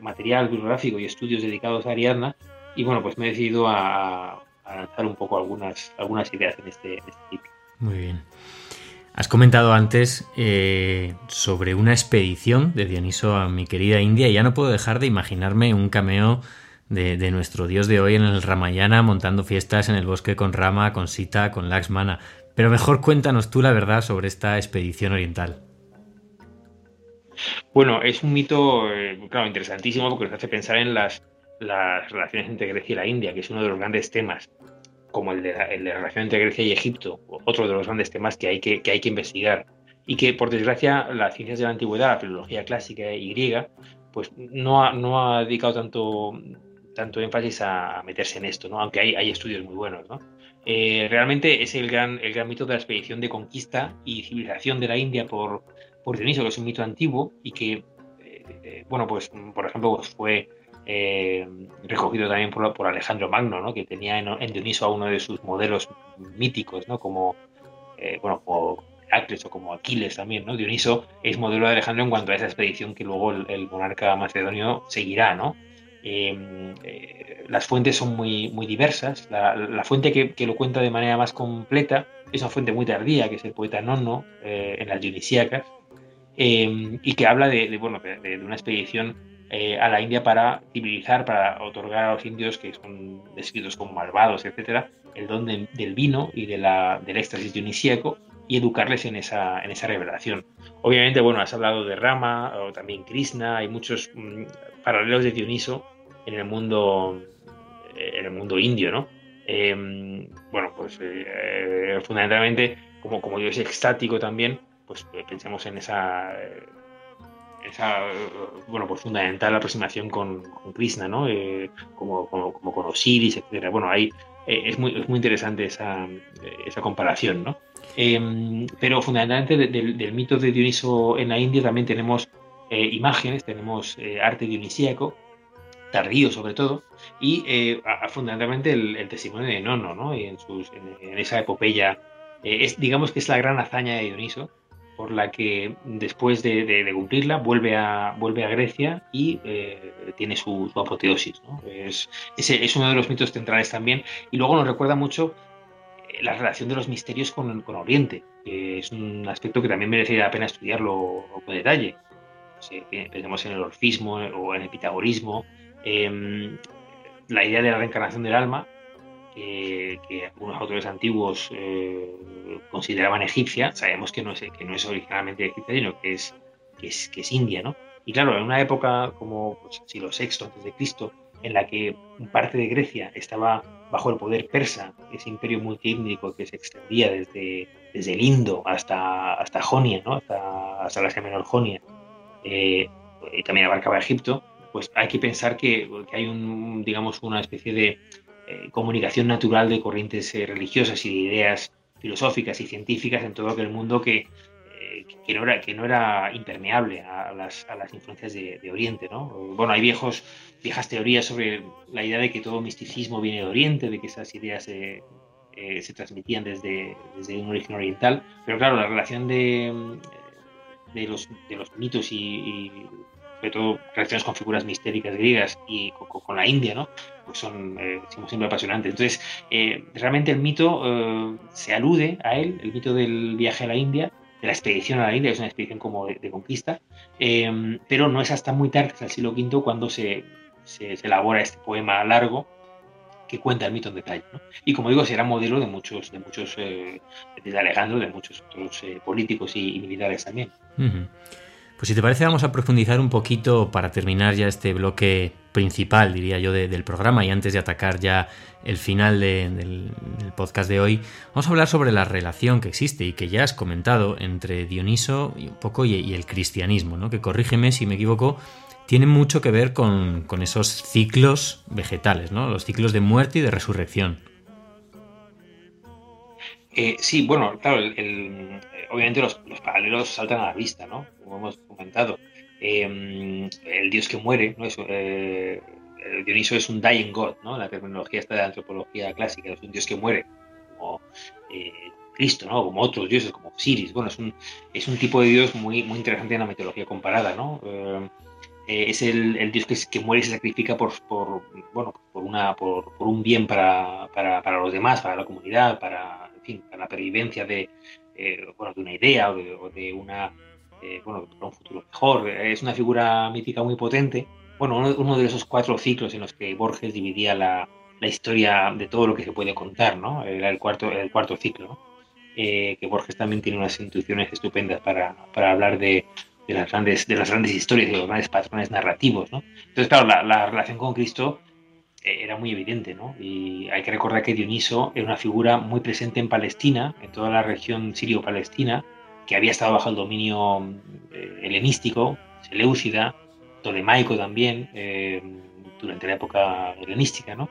material bibliográfico y estudios dedicados a Ariadna, y bueno, pues me he decidido a, lanzar un poco algunas, algunas ideas en este, en este Muy bien. Has comentado antes eh, sobre una expedición de Dioniso a mi querida India y ya no puedo dejar de imaginarme un cameo de, nuestro dios de hoy en el Ramayana montando fiestas en el bosque con Rama, con Sita, con Laxmana. Pero mejor cuéntanos tú la verdad sobre esta expedición oriental. Bueno, es un mito, eh, claro, interesantísimo porque nos hace pensar en las, las relaciones entre Grecia y la India, que es uno de los grandes temas, como el de, la, el de la relación entre Grecia y Egipto, otro de los grandes temas que hay que, que hay que investigar. Y que, por desgracia, las ciencias de la antigüedad, la filología clásica y griega, pues no ha, no ha dedicado tanto, tanto énfasis a meterse en esto, ¿no? aunque hay, hay estudios muy buenos. ¿no? Eh, realmente es el gran, el mito de la expedición de conquista y civilización de la India por, Dioniso, que es un mito antiguo y que, eh, eh, bueno, pues por ejemplo, pues fue recogido también por, Alejandro Magno, ¿no? que tenía en, Dioniso a uno de sus modelos míticos, ¿no? como, bueno, como Heracles o como Aquiles también, ¿no? Dioniso es modelo de Alejandro en cuanto a esa expedición que luego el, monarca macedonio seguirá, ¿no? Em, eh, las fuentes son muy, muy diversas. La, fuente que, lo cuenta de manera más completa es una fuente muy tardía, que es el poeta Nono, eh, en las Dionisíacas, em, y que habla de, bueno, de, una expedición eh, a la India para civilizar, para otorgar a los indios, que son descritos como malvados, etcétera, el don del vino y de la, del éxtasis dionisíaco y educarles en esa, en esa revelación. Obviamente, bueno, has hablado de Rama o también Krishna, hay muchos mm, paralelos de Dioniso en el mundo, en el mundo indio, ¿no? Em, bueno, pues eh, fundamentalmente, como, como Dios extático también, pues eh, pensemos en esa esa bueno, pues fundamental aproximación con, Krishna, ¿no? Eh, como, como, con Osiris, etcétera. Bueno, ahí eh, es, muy, es muy interesante esa, esa comparación, ¿no? Em, pero fundamentalmente del, mito de Dioniso en la India también tenemos eh, imágenes, tenemos arte dionisíaco, tardío sobre todo, y fundamentalmente el, testimonio de Nono, ¿no? Y en, sus, en, esa epopeya, es, digamos que es la gran hazaña de Dioniso, por la que después de, cumplirla vuelve a, vuelve a Grecia y eh, tiene su, apoteosis. Es, es, uno de los mitos centrales también y luego nos recuerda mucho eh, la relación de los misterios con, con Oriente, que es un aspecto que también merece la pena estudiarlo con detalle. pensemos en el orfismo o en el pitagorismo, em, la idea de la reencarnación del alma que, algunos autores antiguos eh, consideraban egipcia, sabemos que no es, que no es originalmente egipcia, sino que es, que es, que es india. Y claro, en una época como pues, siglo VI antes de Cristo, en la que parte de Grecia estaba bajo el poder persa, ese imperio multiétnico que se extendía desde, desde el Indo hasta, hasta Jonia, ¿no? hasta, hasta la Menor Jonia, eh, y también abarcaba Egipto, pues hay que pensar que, hay un, digamos, una especie de, eh, comunicación natural de corrientes eh, religiosas y de ideas filosóficas y científicas en todo aquel mundo que, eh, no, era, impermeable a las, influencias de, Oriente. ¿no? Bueno, hay viejas teorías sobre la idea de que todo misticismo viene de Oriente, de que esas ideas se transmitían desde, un origen oriental, pero claro, la relación de los mitos y sobre todo relaciones con figuras mistéricas griegas y con, la India, ¿no? Pues son eh, siempre apasionantes. Entonces, eh, realmente el mito eh, se alude a él, el mito del viaje a la India, de la expedición a la India, es una expedición como de, conquista, pero no es hasta muy tarde, hasta el siglo V, cuando se, se, elabora este poema largo que cuenta el mito en detalle. ¿no? Y como digo, será modelo de muchos, de muchos, desde Alejandro, de muchos otros políticos y, militares también. Pues si te parece vamos a profundizar un poquito para terminar ya este bloque principal, diría yo, del programa y antes de atacar ya el final del, podcast de hoy, vamos a hablar sobre la relación que existe y que ya has comentado entre Dioniso y un poco y, el cristianismo, ¿no? que corrígeme si me equivoco, tiene mucho que ver con, esos ciclos vegetales, ¿no? los ciclos de muerte y de resurrección. Eh, sí, bueno, claro, obviamente los, los, paralelos saltan a la vista, ¿no? Como hemos comentado. Em, el dios que muere, ¿no? Eh, el Dioniso es un dying god, ¿no? La terminología esta de la antropología clásica, es un dios que muere, como eh, Cristo, ¿no? Como otros dioses, como Osiris. Bueno, es un, es un tipo de dios muy, muy interesante en la mitología comparada, ¿no? Em, eh, es el, el, dios que, muere y se sacrifica por, bueno, por, una, por, un bien para, para, los demás, para la comunidad, para, fin, la pervivencia de, bueno, de una idea o de, una eh, bueno, un futuro mejor. Es una figura mítica muy potente. Bueno, uno, de esos cuatro ciclos en los que Borges dividía la, la, historia de todo lo que se puede contar, ¿no? Era el cuarto, el cuarto ciclo. Eh, que Borges también tiene unas intuiciones estupendas para, para hablar de, de, las grandes, de las grandes historias, de los grandes patrones narrativos, ¿no? Entonces, claro, la, la relación con Cristo eh, era muy evidente, ¿no? Y hay que recordar que Dioniso era una figura muy presente en Palestina, en toda la región sirio-palestina, que había estado bajo el dominio eh, helenístico, seleucida, tolemaico también, eh, durante la época helenística, ¿no?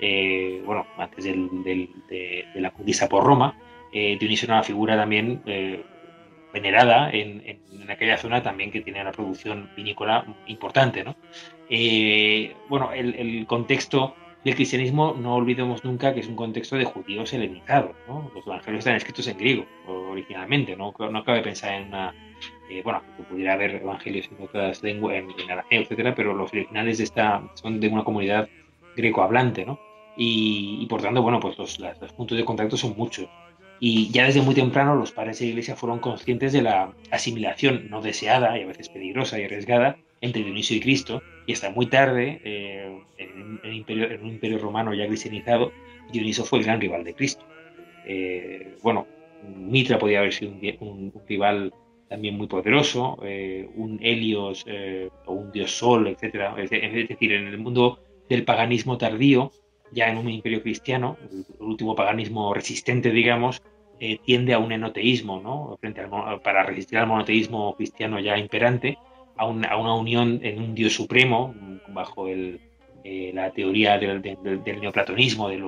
Eh, bueno, antes de, la conquista por Roma, Dionisio era una figura también venerada en, aquella zona también que tiene una producción vinícola importante, ¿no? Bueno, el, contexto Y el cristianismo, no olvidemos nunca que es un contexto de judíos helenizados. ¿no? Los evangelios están escritos en griego originalmente, no, no cabe pensar en una. Eh, bueno, que pudiera haber evangelios en otras lenguas, en, en arameo, etcétera, pero los originales de esta son de una comunidad greco-hablante, ¿no? Y, por tanto, bueno, pues los, los puntos de contacto son muchos. Y ya desde muy temprano los padres de la iglesia fueron conscientes de la asimilación no deseada y a veces peligrosa y arriesgada entre Dionisio y Cristo, y hasta muy tarde, eh, en, un imperio romano ya cristianizado, Dioniso fue el gran rival de Cristo. Eh, bueno, Mitra podía haber sido un, rival también muy poderoso, eh, un Helios o un dios Sol, etc. Es, decir, en el mundo del paganismo tardío, ya en un imperio cristiano, el, último paganismo resistente, digamos, tiende a un enoteísmo, ¿no? Para resistir al monoteísmo cristiano ya imperante, a, una unión en un Dios supremo, bajo el, eh, la teoría del, neoplatonismo, del,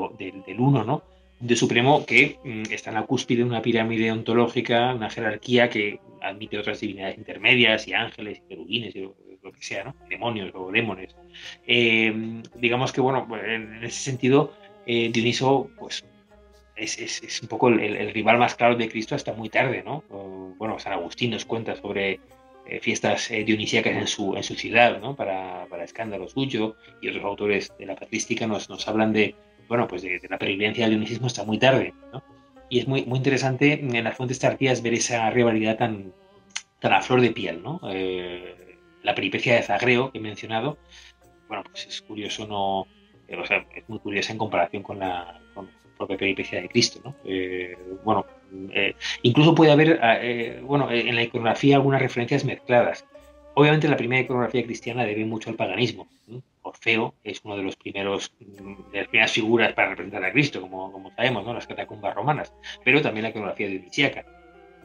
uno, ¿no? Un Dios supremo que mm, está en la cúspide de una pirámide ontológica, una jerarquía que admite otras divinidades intermedias y ángeles y querubines y lo, que sea, ¿no? Demonios o demones. Eh, digamos que, bueno, en, ese sentido, eh, Dioniso, pues, es, es, un poco el, rival más claro de Cristo hasta muy tarde, ¿no? bueno, San Agustín nos cuenta sobre fiestas eh, dionisíacas en su, en su ciudad, ¿no? para, para escándalo suyo, y otros autores de la patrística nos, nos hablan de, bueno, pues de, la pervivencia del dionisismo hasta muy tarde. ¿no? Y es muy, muy interesante en las fuentes tardías ver esa rivalidad tan, tan a flor de piel. ¿no? Eh, la peripecia de Zagreo que he mencionado, bueno, pues es curioso, no, o sea, es muy curiosa en comparación con la, con la propia peripecia de Cristo. ¿no? bueno, eh, incluso puede haber, ah, eh, bueno, en la iconografía algunas referencias mezcladas. Obviamente la primera iconografía cristiana debe mucho al paganismo. Orfeo es uno de los primeros, de las primeras figuras para representar a Cristo, como, como sabemos, ¿no? las catacumbas romanas, pero también la iconografía.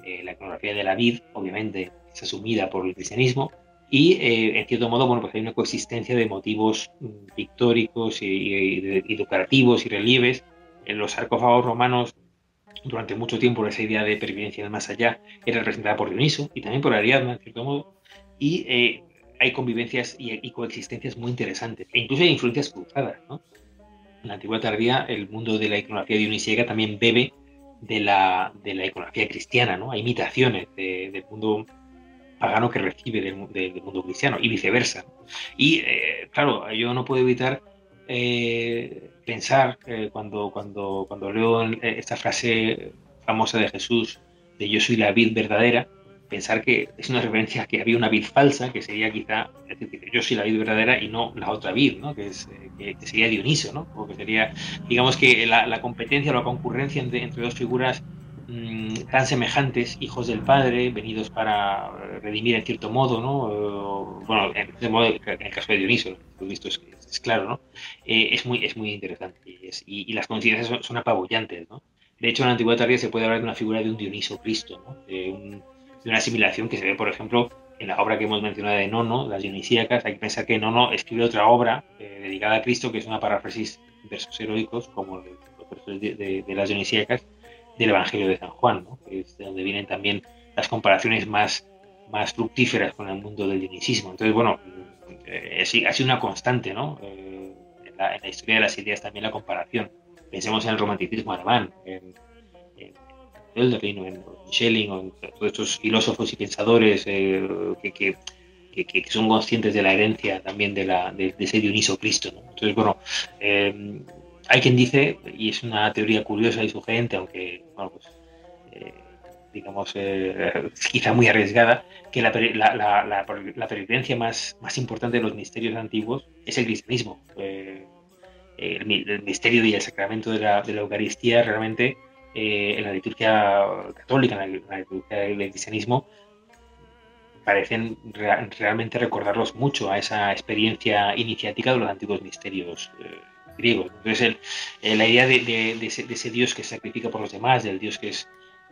Eh, la iconografía de la vid, obviamente, es asumida por el cristianismo, y en cierto modo, bueno, pues hay una coexistencia de motivos mm, pictóricos y, y, y, y relieves. En los sarcófagos romanos durante mucho tiempo esa idea de pervivencia del más allá era representada por Dioniso y también por Ariadna, en cierto modo, y eh, hay convivencias y, coexistencias muy interesantes, e incluso hay influencias cruzadas. ¿no? En la antigua tardía, el mundo de la iconografía dionisiaca también bebe de la, de la iconografía cristiana, ¿no? hay imitaciones del mundo pagano que recibe del, mundo cristiano y viceversa. Y eh, claro, yo no puedo evitar eh, pensar eh, cuando, cuando, cuando leo eh, esta frase famosa de Jesús de yo soy la vid verdadera, pensar que es una referencia que había una vid falsa, que sería quizá, yo soy la vid verdadera y no la otra vid, ¿no? que, es, que, sería Dioniso, ¿no? o que sería, digamos que la, competencia o la concurrencia entre, dos figuras mm, tan semejantes, hijos del Padre, venidos para redimir en cierto modo, ¿no? bueno, en, el caso de Dioniso, visto es, es claro, ¿no? Eh, es, muy, es muy interesante y, las coincidencias son, apabullantes, ¿no? De hecho, en la antigüedad tardía se puede hablar de una figura de un Dioniso Cristo, ¿no? de, una asimilación que se ve, por ejemplo, en la obra que hemos mencionado de Nono, las Dionisíacas. Hay que pensar que Nono escribe otra obra eh, dedicada a Cristo, que es una paráfrasis de versos heroicos, como los versos de, las Dionisíacas, del Evangelio de San Juan, ¿no? que es de donde vienen también las comparaciones más, más fructíferas con el mundo del dionisismo. Entonces, bueno, eh, ha sido una constante, ¿no? Eh, en, la, historia de las ideas también la comparación. Pensemos en el romanticismo alemán, en, en en Schelling o en todos estos filósofos y pensadores eh, que, que, que, son conscientes de la herencia también de, la, de, ese Dioniso Cristo. Entonces, bueno, hay quien dice, y es una teoría curiosa y sugerente, aunque, bueno, pues, digamos, eh, quizá muy arriesgada, que la, la, la, más, más importante de los misterios antiguos es el cristianismo. Eh, el, misterio y el sacramento de la, de la Eucaristía realmente eh, en la liturgia católica, en la, liturgia del cristianismo, parecen realmente recordarlos mucho a esa experiencia iniciática de los antiguos misterios griegos. Entonces, la idea de, de, ese, Dios que sacrifica por los demás, del Dios que es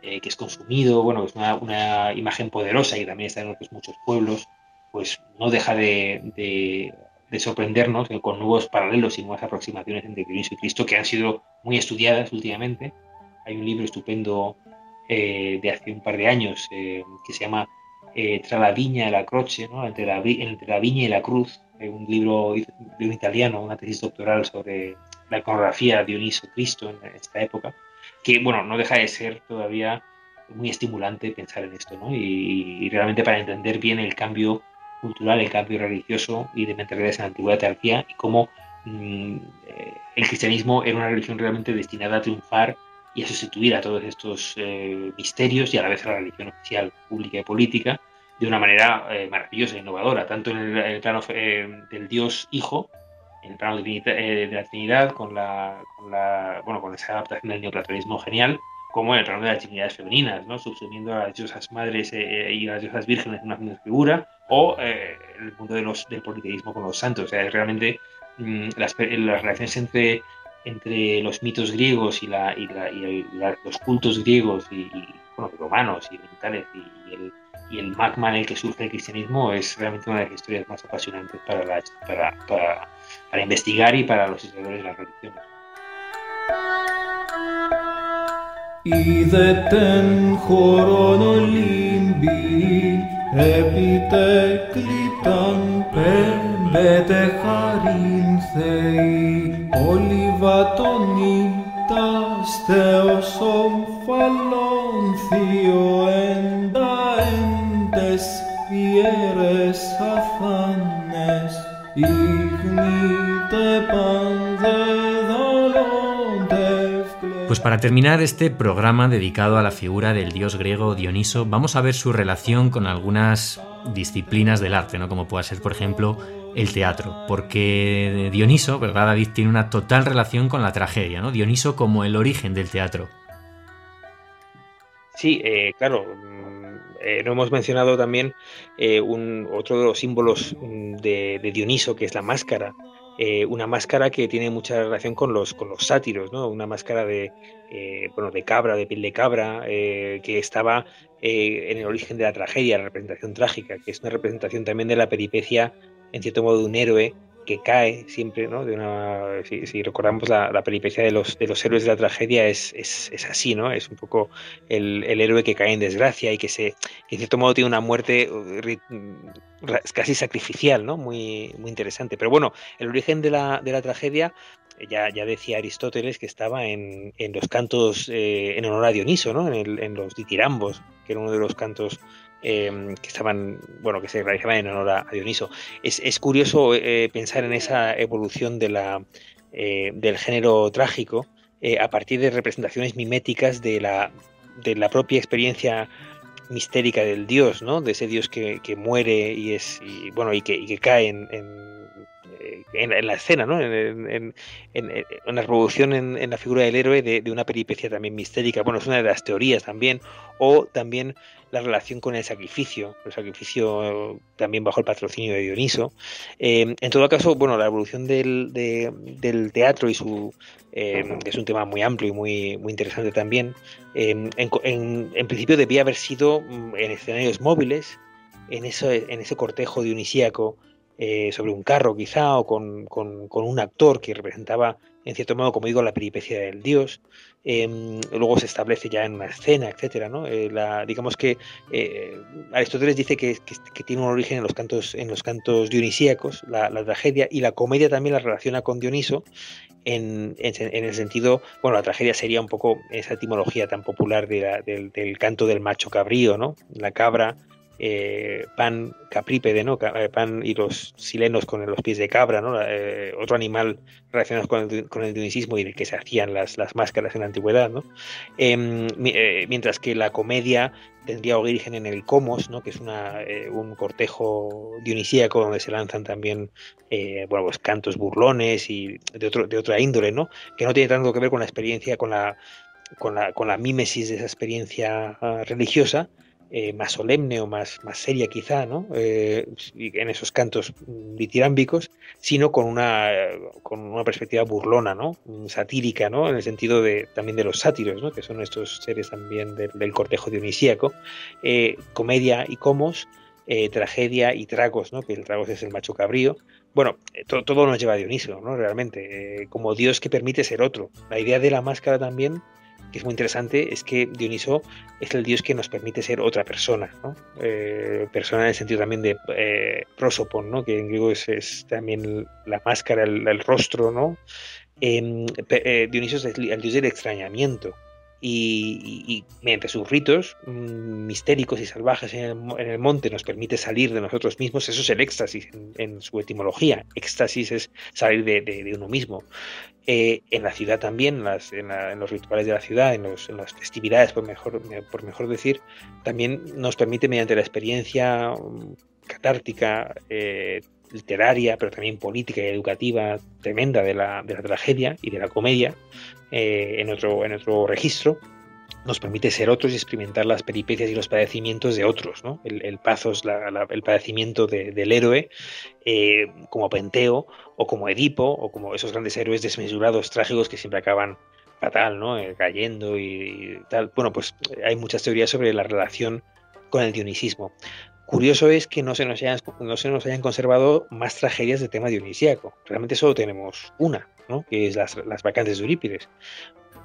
eh, que es consumido, bueno, es una, imagen poderosa y también está en otros muchos pueblos, pues no deja de, sorprendernos con nuevos paralelos y nuevas aproximaciones entre Cristo y Cristo que han sido muy estudiadas últimamente. Hay un libro estupendo eh, de hace un par de años eh, que se llama Tra la viña y la croce, la, entre la viña y la cruz, un libro de un italiano, una tesis doctoral sobre la iconografía de Dioniso Cristo en esta época, que bueno, no deja de ser todavía muy estimulante pensar en esto, ¿no? Y, realmente para entender bien el cambio cultural, el cambio religioso y de mentalidades en la antigüedad tearquía y cómo mm, eh, el cristianismo era una religión realmente destinada a triunfar y a sustituir a todos estos eh, misterios y a la vez a la religión oficial, pública y política de una manera eh, maravillosa e innovadora, tanto en el, plano del Dios Hijo, el plano de, la Trinidad, con la, con la, bueno, con esa adaptación del neoplatonismo genial, como en el plano de las divinidades femeninas, ¿no? subsumiendo a las diosas madres eh, y a las diosas vírgenes en una misma figura, o eh, el mundo de los, del politeísmo con los santos. O sea, realmente mm, las, las, relaciones entre, entre los mitos griegos y, la, y, la, los cultos griegos y, bueno, romanos y militares y, el, y el magma en el que surge el cristianismo es realmente una de las historias más apasionantes para, la, para, para, para investigar y para los historiadores de las religiones. إذا تنخرون ليمبي أبيتا كليتان بيتا خارينثي أوليفا تونيتا ستيوسوم فالون ثيو afanes, Pues para terminar este programa dedicado a la figura del dios griego Dioniso, vamos a ver su relación con algunas disciplinas del arte, ¿no? como pueda ser, por ejemplo, el teatro, porque Dioniso, ¿verdad, David? Tiene una total relación con la tragedia, ¿no? Dioniso como el origen del teatro. Sí, eh, claro, eh, no hemos mencionado también eh, un, otro de los símbolos mm, de Dioniso, que es la máscara. Eh, una máscara que tiene mucha relación con los, con los sátiros, ¿no? Una máscara de, bueno, de cabra, de piel de cabra, que estaba en el origen de la tragedia, la representación trágica, que es una representación también de la peripecia, en cierto modo, de un héroe que cae siempre, ¿no? Si, recordamos la, peripecia de los, de los héroes de la tragedia es, es, es así, ¿no? Es un poco el, el, héroe que cae en desgracia y que se, en cierto modo tiene una muerte uh, casi sacrificial, ¿no? Muy, muy interesante. Pero bueno, el origen de la, de la tragedia ya, ya, decía Aristóteles que estaba en, en los cantos eh, en honor a Dioniso, ¿no? En, el, en, los ditirambos, que era uno de los cantos Em, que estaban, bueno, que se realizaban en honor a, Dioniso. Es, curioso eh, pensar en esa evolución de la, eh, del género trágico eh, a partir de representaciones miméticas de la, de la propia experiencia mistérica del dios, ¿no? De ese dios que, muere y es bueno y que, cae en, en, la escena, ¿no? En, la revolución en, la figura del héroe de, de, una peripecia también mistérica. Bueno, es una de las teorías también. O también la relación con el sacrificio, el sacrificio también bajo el patrocinio de Dioniso. Eh, en todo caso, bueno, la evolución del, teatro y su eh, es un tema muy amplio y muy, muy interesante también. Eh, en, principio debía haber sido mm, en escenarios móviles, en, eso, en ese cortejo dionisíaco sobre un carro quizá o con, con, un actor que representaba en cierto modo, como digo, la peripecia del dios. Em, luego se establece ya en una escena, etcétera, ¿no? Eh, la, digamos que eh, Aristóteles dice que, tiene un origen en los cantos, en los cantos dionisíacos, la, tragedia, y la comedia también la relaciona con Dioniso, en, el sentido, bueno, la tragedia sería un poco esa etimología tan popular del, del, canto del macho cabrío, ¿no? La cabra eh, pan caprípede, ¿no? Eh, pan y los silenos con los pies de cabra, ¿no? Eh, otro animal relacionado con el, con y del que se hacían las, las máscaras en la antigüedad, ¿no? Em, mientras que la comedia tendría origen en el comos, ¿no? Que es una, un cortejo dionisíaco donde se lanzan también, bueno, pues cantos burlones y de, otro, de otra índole, ¿no? Que no tiene tanto que ver con la experiencia, con la con la, con la mímesis de esa experiencia ah, religiosa, eh, más solemne o más, más seria quizá, ¿no? Eh, en esos cantos ditirámbicos, sino con una, con una perspectiva burlona, ¿no? Satírica, ¿no? En el sentido de, también de los sátiros, ¿no? Que son estos seres también del, cortejo dionisíaco. Eh, comedia y comos, tragedia y tragos, ¿no? Que el tragos es el macho cabrío. Bueno, todo nos lleva a Dioniso, ¿no? Realmente, como Dios que permite ser otro. La idea de la máscara también que es muy interesante, es que Dioniso es el dios que nos permite ser otra persona, ¿no? Eh, persona en el sentido también de eh, prosopon, ¿no? que en griego es, también la máscara, el, rostro, ¿no? Em, eh, Dioniso es el, dios del extrañamiento, y, mediante sus ritos mm, mistéricos y salvajes en el, monte nos permite salir de nosotros mismos. Eso es el éxtasis en, su etimología. Éxtasis es salir de, uno mismo. Eh, en la ciudad también, en, los rituales de la ciudad, en, las festividades, por mejor, por mejor decir, también nos permite mediante la experiencia mm, catártica, eh, literaria, pero también política y educativa tremenda de la, de la tragedia y de la comedia eh, en, otro, en otro registro, nos permite ser otros y experimentar las peripecias y los padecimientos de otros. ¿no? El, el pathos, el padecimiento del héroe, eh, como Penteo, o como Edipo, o como esos grandes héroes desmesurados, trágicos que siempre acaban fatal, ¿no? Eh, cayendo y, tal. Bueno, pues hay muchas teorías sobre la relación con el dionisismo. Curioso es que no se nos hayan, no se nos hayan conservado más tragedias de tema dionisíaco. Realmente solo tenemos una, ¿no? que es las, las vacantes de Eurípides.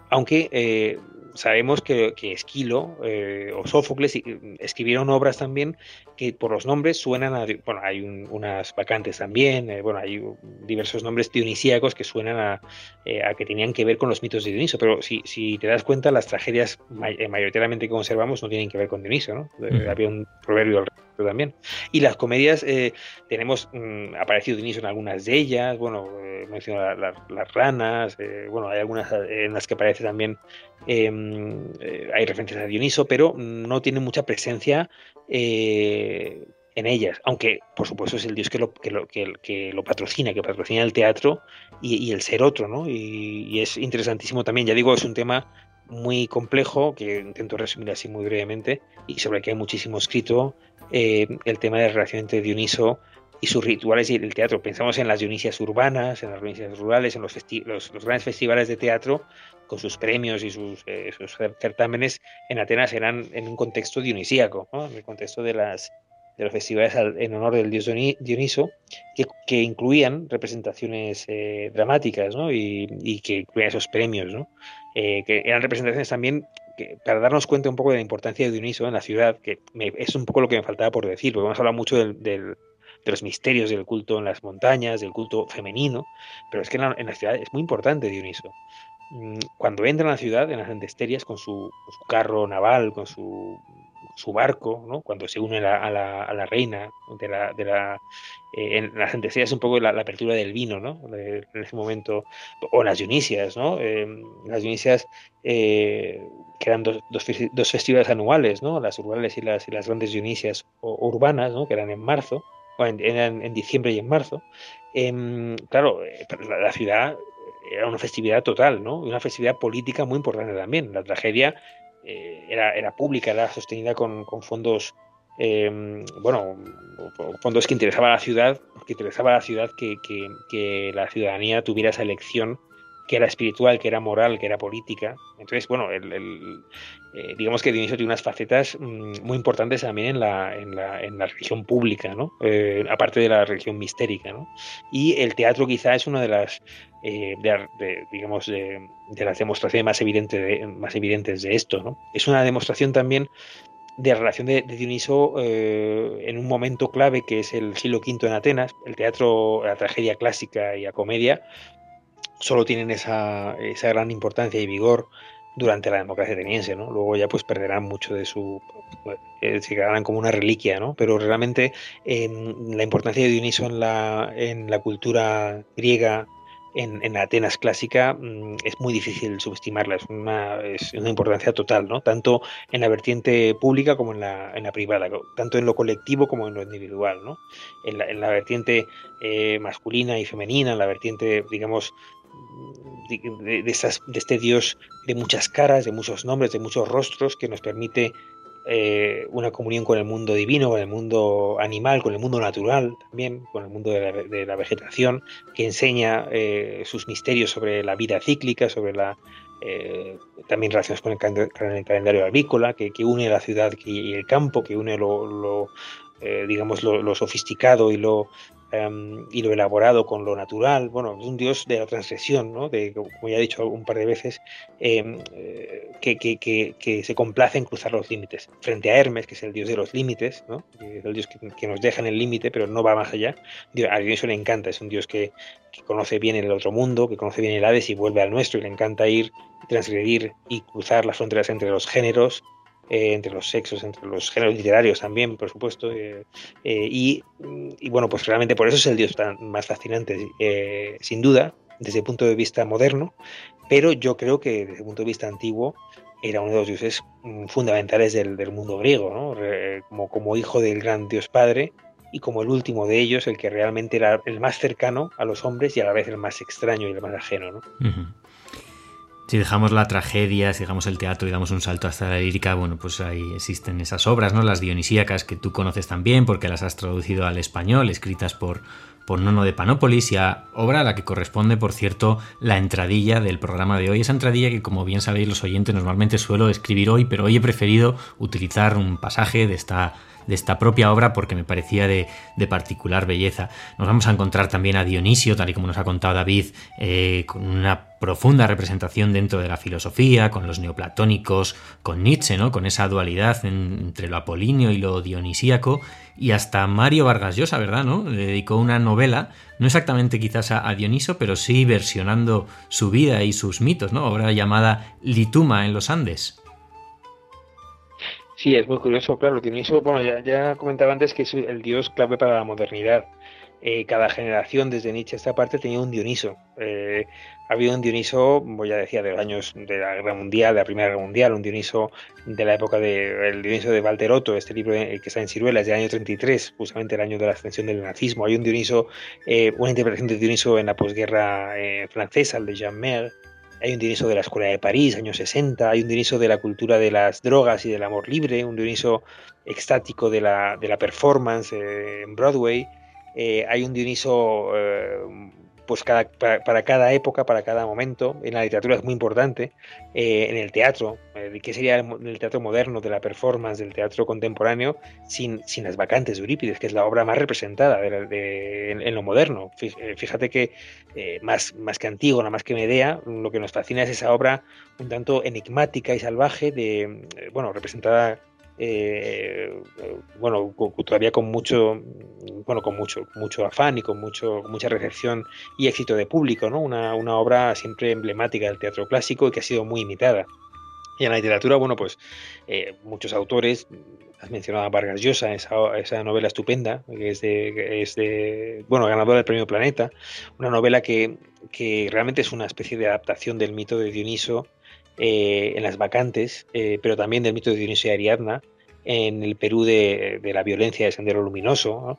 Aunque eh, sabemos que, Esquilo eh, o Sófocles escribieron obras también que por los nombres suenan a. Bueno, hay unas vacantes también, eh, bueno, hay diversos nombres dionisíacos que suenan a, a, que tenían que ver con los mitos de Dioniso, pero si, si te das cuenta, las tragedias mayoritariamente que conservamos no tienen que ver con Dioniso, ¿no? Había un proverbio al también. Y las comedias, eh, tenemos mm, aparecido Dionisio en algunas de ellas, bueno, eh, menciono las ranas, eh, bueno, hay algunas en las que aparece también, em, hay referencias a Dioniso, pero no tiene mucha presencia en ellas, aunque por supuesto es el dios que lo, que lo, que, lo patrocina, que patrocina el teatro y, el ser otro, ¿no? Y, y, es interesantísimo también, ya digo, es un tema muy complejo, que intento resumir así muy brevemente, y sobre el que hay muchísimo escrito, eh, el tema de la relación entre Dioniso y sus rituales y el teatro. Pensamos en las Dionisias urbanas, en las Dionisias rurales, en los, los, grandes festivales de teatro, con sus premios y sus, eh, certámenes en Atenas eran en un contexto dionisíaco, en el contexto de las de los festivales en honor del dios Dioniso, que, incluían representaciones eh, dramáticas y, que incluían esos premios, que eran representaciones también para darnos cuenta un poco de la importancia de Dioniso en la ciudad, que es un poco lo que me faltaba por decir, porque hemos hablado mucho del, de los misterios del culto en las montañas, del culto femenino, pero es que en la, ciudad es muy importante Dioniso. Mm, cuando entra en la ciudad, en las antesterias, con su, con su carro naval, con su su barco, ¿no? cuando se une a la, a la reina de la, de la eh, en las es un poco la, apertura del vino, ¿no? en ese momento, o las Dionisias, ¿no? Em, las Dionisias eh, que eran dos, dos, festivales anuales, ¿no? Las urbanas y las, y las grandes Dionisias urbanas, ¿no? Que eran en marzo, en, diciembre y en marzo. Em, claro, eh, la, la ciudad era una festividad total, ¿no? Una festividad política muy importante también. La tragedia eh, era, era, pública, era sostenida con, fondos, em, bueno, fondos que interesaba a la ciudad, que interesaba a la ciudad que, que, la ciudadanía tuviera esa elección que era espiritual, que era moral, que era política. Entonces, bueno, el, eh, digamos que Dionisio tiene unas facetas mm, muy importantes también en la, en la, en la religión pública, ¿no? Eh, aparte de la religión mistérica. ¿no? Y el teatro quizá es una de las, eh, de, digamos, de, las demostraciones más, evidente más evidentes de esto. ¿no? Es una demostración también de la relación de, Dioniso en un momento clave que es el siglo V en Atenas, el teatro, la tragedia clásica y la comedia, solo tienen esa, esa gran importancia y vigor durante la democracia ateniense, ¿no? Luego ya pues perderán mucho de su... Eh, se quedarán como una reliquia, ¿no? Pero realmente la importancia de Dioniso en la, en la cultura griega, en, en Atenas clásica, mm, es muy difícil subestimarla, es una, es una importancia total, ¿no? Tanto en la vertiente pública como en la, en la privada, tanto en lo colectivo como en lo individual, ¿no? En la, en la vertiente eh, masculina y femenina, en la vertiente, digamos, de, este Dios de muchas caras, de muchos nombres, de muchos rostros, que nos permite eh, una comunión con el mundo divino, con el mundo animal, con el mundo natural también, con el mundo de la, vegetación, que enseña eh, sus misterios sobre la vida cíclica, sobre la eh, también relaciones con el, calendario agrícola, que, une la ciudad y el campo, que une lo, digamos lo, sofisticado y lo em, y lo elaborado con lo natural. Bueno, es un dios de la transgresión, ¿no? De, como ya he dicho un par de veces, em, eh, que, que, que, se complace en cruzar los límites. Frente a Hermes, que es el dios de los límites, ¿no? El dios que, nos deja en el límite, pero no va más allá. A Dioniso le encanta, es un dios que, conoce bien el otro mundo, que conoce bien el Hades y vuelve al nuestro, y le encanta ir, transgredir y cruzar las fronteras entre los géneros eh, entre los sexos, entre los géneros literarios también, por supuesto. Eh, eh, y, bueno, pues realmente por eso es el dios más fascinante, sin duda, desde el punto de vista moderno, pero yo creo que desde el punto de vista antiguo era uno de los dioses mm, fundamentales del, mundo griego, ¿no? como, como hijo del gran dios padre y como el último de ellos, el que realmente era el más cercano a los hombres y a la vez el más extraño y el más ajeno. ¿no? Si dejamos la tragedia, si dejamos el teatro y damos un salto hasta la lírica, bueno, pues ahí existen esas obras, ¿no? Las dionisíacas que tú conoces también porque las has traducido al español, escritas por, por Nono de Panópolis y a obra a la que corresponde, por cierto, la entradilla del programa de hoy. Esa entradilla que, como bien sabéis los oyentes, normalmente suelo escribir hoy, pero hoy he preferido utilizar un pasaje de esta de esta propia obra porque me parecía de, particular belleza. Nos vamos a encontrar también a Dionisio, tal y como nos ha contado David, eh, con una profunda representación dentro de la filosofía, con los neoplatónicos, con Nietzsche, ¿no? con esa dualidad entre lo apolíneo y lo dionisíaco, y hasta Mario Vargas Llosa, ¿verdad? ¿no? Le dedicó una novela, no exactamente quizás a, Dioniso, pero sí versionando su vida y sus mitos, ¿no? obra llamada Lituma en los Andes. Sí, es muy curioso, claro. Dioniso, bueno, ya, comentaba antes que es el dios clave para la modernidad. Eh, cada generación, desde Nietzsche a esta parte, tenía un Dioniso. Eh, ha habido un Dioniso, voy a decir, de los años de la Guerra Mundial, de la Primera Guerra Mundial, un Dioniso de la época de el Dioniso de Valterotto, este libro que está en Ciruelas, del año 33, justamente el año de la ascensión del nazismo. Hay un Dioniso, eh, una interpretación de Dioniso en la posguerra francesa, el de Jean Mer hay un Dioniso de la Escuela de París, años 60, hay un Dioniso de la cultura de las drogas y del amor libre, un Dioniso extático de la, de la performance eh, en Broadway, eh, hay un Dioniso eh, pues para, cada época, para cada momento. En la literatura es muy importante, eh, en el teatro, eh, ¿qué sería el, teatro moderno, de la performance, del teatro contemporáneo, sin, sin las vacantes de Eurípides, que es la obra más representada en, lo moderno? Eh, fíjate que más, más que Antígona, más que Medea, lo que nos fascina es esa obra un tanto enigmática y salvaje, de, bueno, representada eh, bueno, todavía con mucho, bueno, con mucho, mucho afán y con mucho, mucha recepción y éxito de público, ¿no? Una, obra siempre emblemática del teatro clásico y que ha sido muy imitada. Y en la literatura, bueno, pues eh, muchos autores, has mencionado a Vargas Llosa, esa, novela estupenda, que es de, es de, bueno, ganadora del premio Planeta, una novela que, que realmente es una especie de adaptación del mito de Dioniso eh, en las vacantes, eh, pero también del mito de Dionisio y Ariadna, en el Perú de, la violencia de Sendero Luminoso.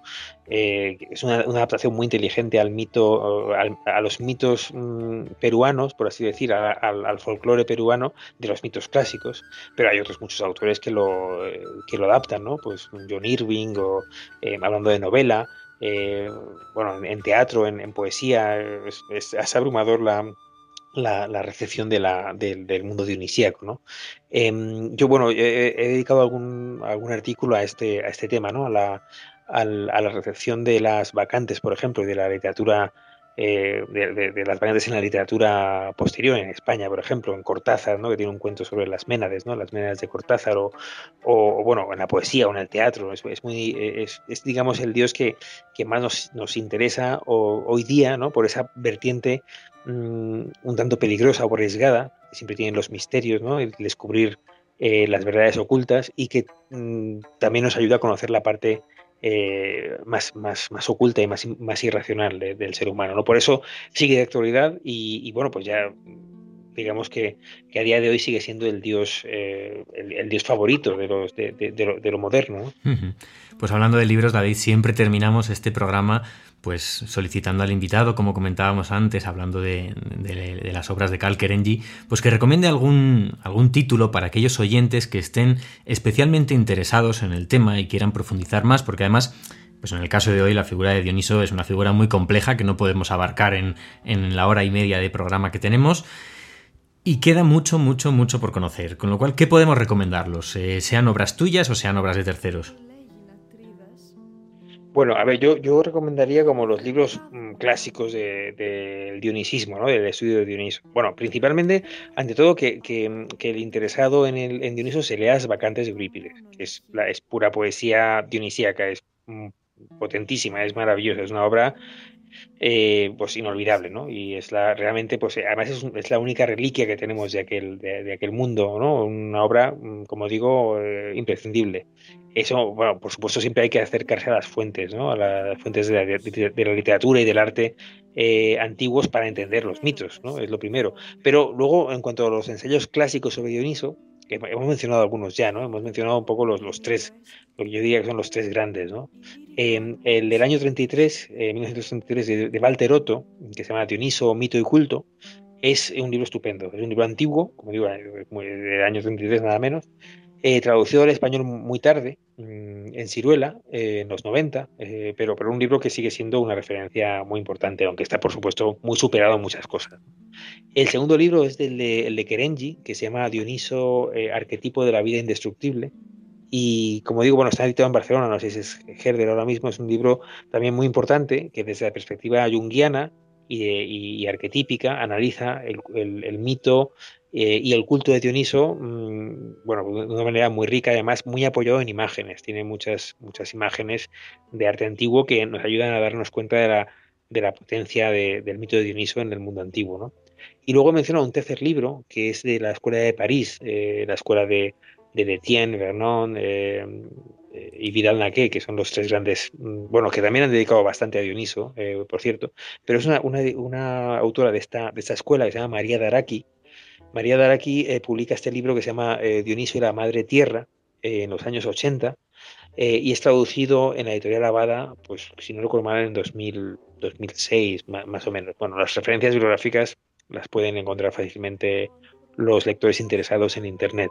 Eh, es una, adaptación muy inteligente al mito, a los mitos mm, peruanos, por así decir, al, folclore peruano de los mitos clásicos. Pero hay otros muchos autores que lo, que lo adaptan, ¿no? Pues John Irving, o hablando de novela. bueno, en, teatro, en, poesía, es abrumador la, la, recepción de la, del mundo dionisíaco. Em, yo, bueno, he, dedicado algún, algún artículo a este, a este tema, ¿no? a, la, a la recepción de las vacantes, por ejemplo, y de la literatura eh, de, las variantes en la literatura posterior, en España, por ejemplo, en Cortázar, ¿no? que tiene un cuento sobre las Ménades, ¿no? las Ménades de Cortázar, o, o bueno, en la poesía o en el teatro. Es, muy, es, digamos, el dios que, que más nos, nos interesa hoy día, ¿no? por esa vertiente mm, un tanto peligrosa o arriesgada, que siempre tienen los misterios, ¿no? el descubrir eh, las verdades ocultas y que mm, también nos ayuda a conocer la parte eh, más, más, más oculta y más, más irracional del ser humano. ¿no? Por eso sigue de actualidad y, bueno, pues ya digamos que, a día de hoy sigue siendo el dios eh, el, dios favorito de, los, de, lo, moderno. Pues hablando de libros, David, siempre terminamos este programa pues solicitando al invitado, como comentábamos antes, hablando de, las obras de Kerenji, pues que recomiende algún, algún título para aquellos oyentes que estén especialmente interesados en el tema y quieran profundizar más, porque además, pues en el caso de hoy la figura de Dioniso es una figura muy compleja que no podemos abarcar en, la hora y media de programa que tenemos. Y queda mucho, mucho, mucho por conocer. Con lo cual, ¿qué podemos recomendarlos? Eh, ¿Sean obras tuyas o sean obras de terceros? Bueno, a ver, yo, yo recomendaría como los libros mm, clásicos del dionisismo, ¿no? Del estudio de Dioniso. Bueno, principalmente, ante todo, que, el interesado en, el, en Dioniso se lea las vacantes de Eurípides, que es, la, es pura poesía dionisíaca, es mm, potentísima, es maravillosa, es una obra eh, pues inolvidable, ¿no? Y es la realmente, pues además es, la única reliquia que tenemos de aquel, de, aquel mundo, ¿no? Una obra, mm, como digo, eh, imprescindible. Eso, bueno, por supuesto siempre hay que acercarse a las fuentes, ¿no? A las fuentes de la, literatura y del arte eh, antiguos para entender los mitos, ¿no? Es lo primero. Pero luego, en cuanto a los ensayos clásicos sobre Dioniso, hemos mencionado algunos ya, ¿no? Hemos mencionado un poco los, los tres, lo que yo diría que son los tres grandes, ¿no? Em, el del año 33, 1933, eh, de, de Walter Otto, que se llama Dioniso, Mito y Culto, es un libro estupendo. Es un libro antiguo, como digo, eh, del año 33 nada menos, eh, traducido al español muy tarde, mm, en Ciruela, en los 90, pero, pero un libro que sigue siendo una referencia muy importante, aunque está, por supuesto, muy superado en muchas cosas. El segundo libro es del de, el de Kerenji, que se llama Dioniso, Arquetipo de la Vida Indestructible, y como digo, bueno, está editado en Barcelona, no sé si es Herder ahora mismo, es un libro también muy importante que desde la perspectiva junguiana y, arquetípica analiza el, mito eh, y el culto de Dioniso, mm, bueno, de una manera muy rica, además muy apoyado en imágenes. Tiene muchas, muchas imágenes de arte antiguo que nos ayudan a darnos cuenta de la, de la potencia del mito de Dioniso en el mundo antiguo. ¿no? Y luego menciona un tercer libro que es de la Escuela de París, eh, la Escuela de, de Detienne, Vernon eh, y Vidal Naquet, que son los tres grandes, mm, bueno, que también han dedicado bastante a Dioniso, por cierto, pero es una, una, autora de esta, de esta escuela que se llama María Daraki. María Daraki publica este libro que se llama Dioniso y la Madre Tierra en los años 80 y es traducido en la editorial Abada, pues si no recuerdo mal, en 2000, 2006, más, más o menos. Bueno, las referencias bibliográficas las pueden encontrar fácilmente los lectores interesados en Internet.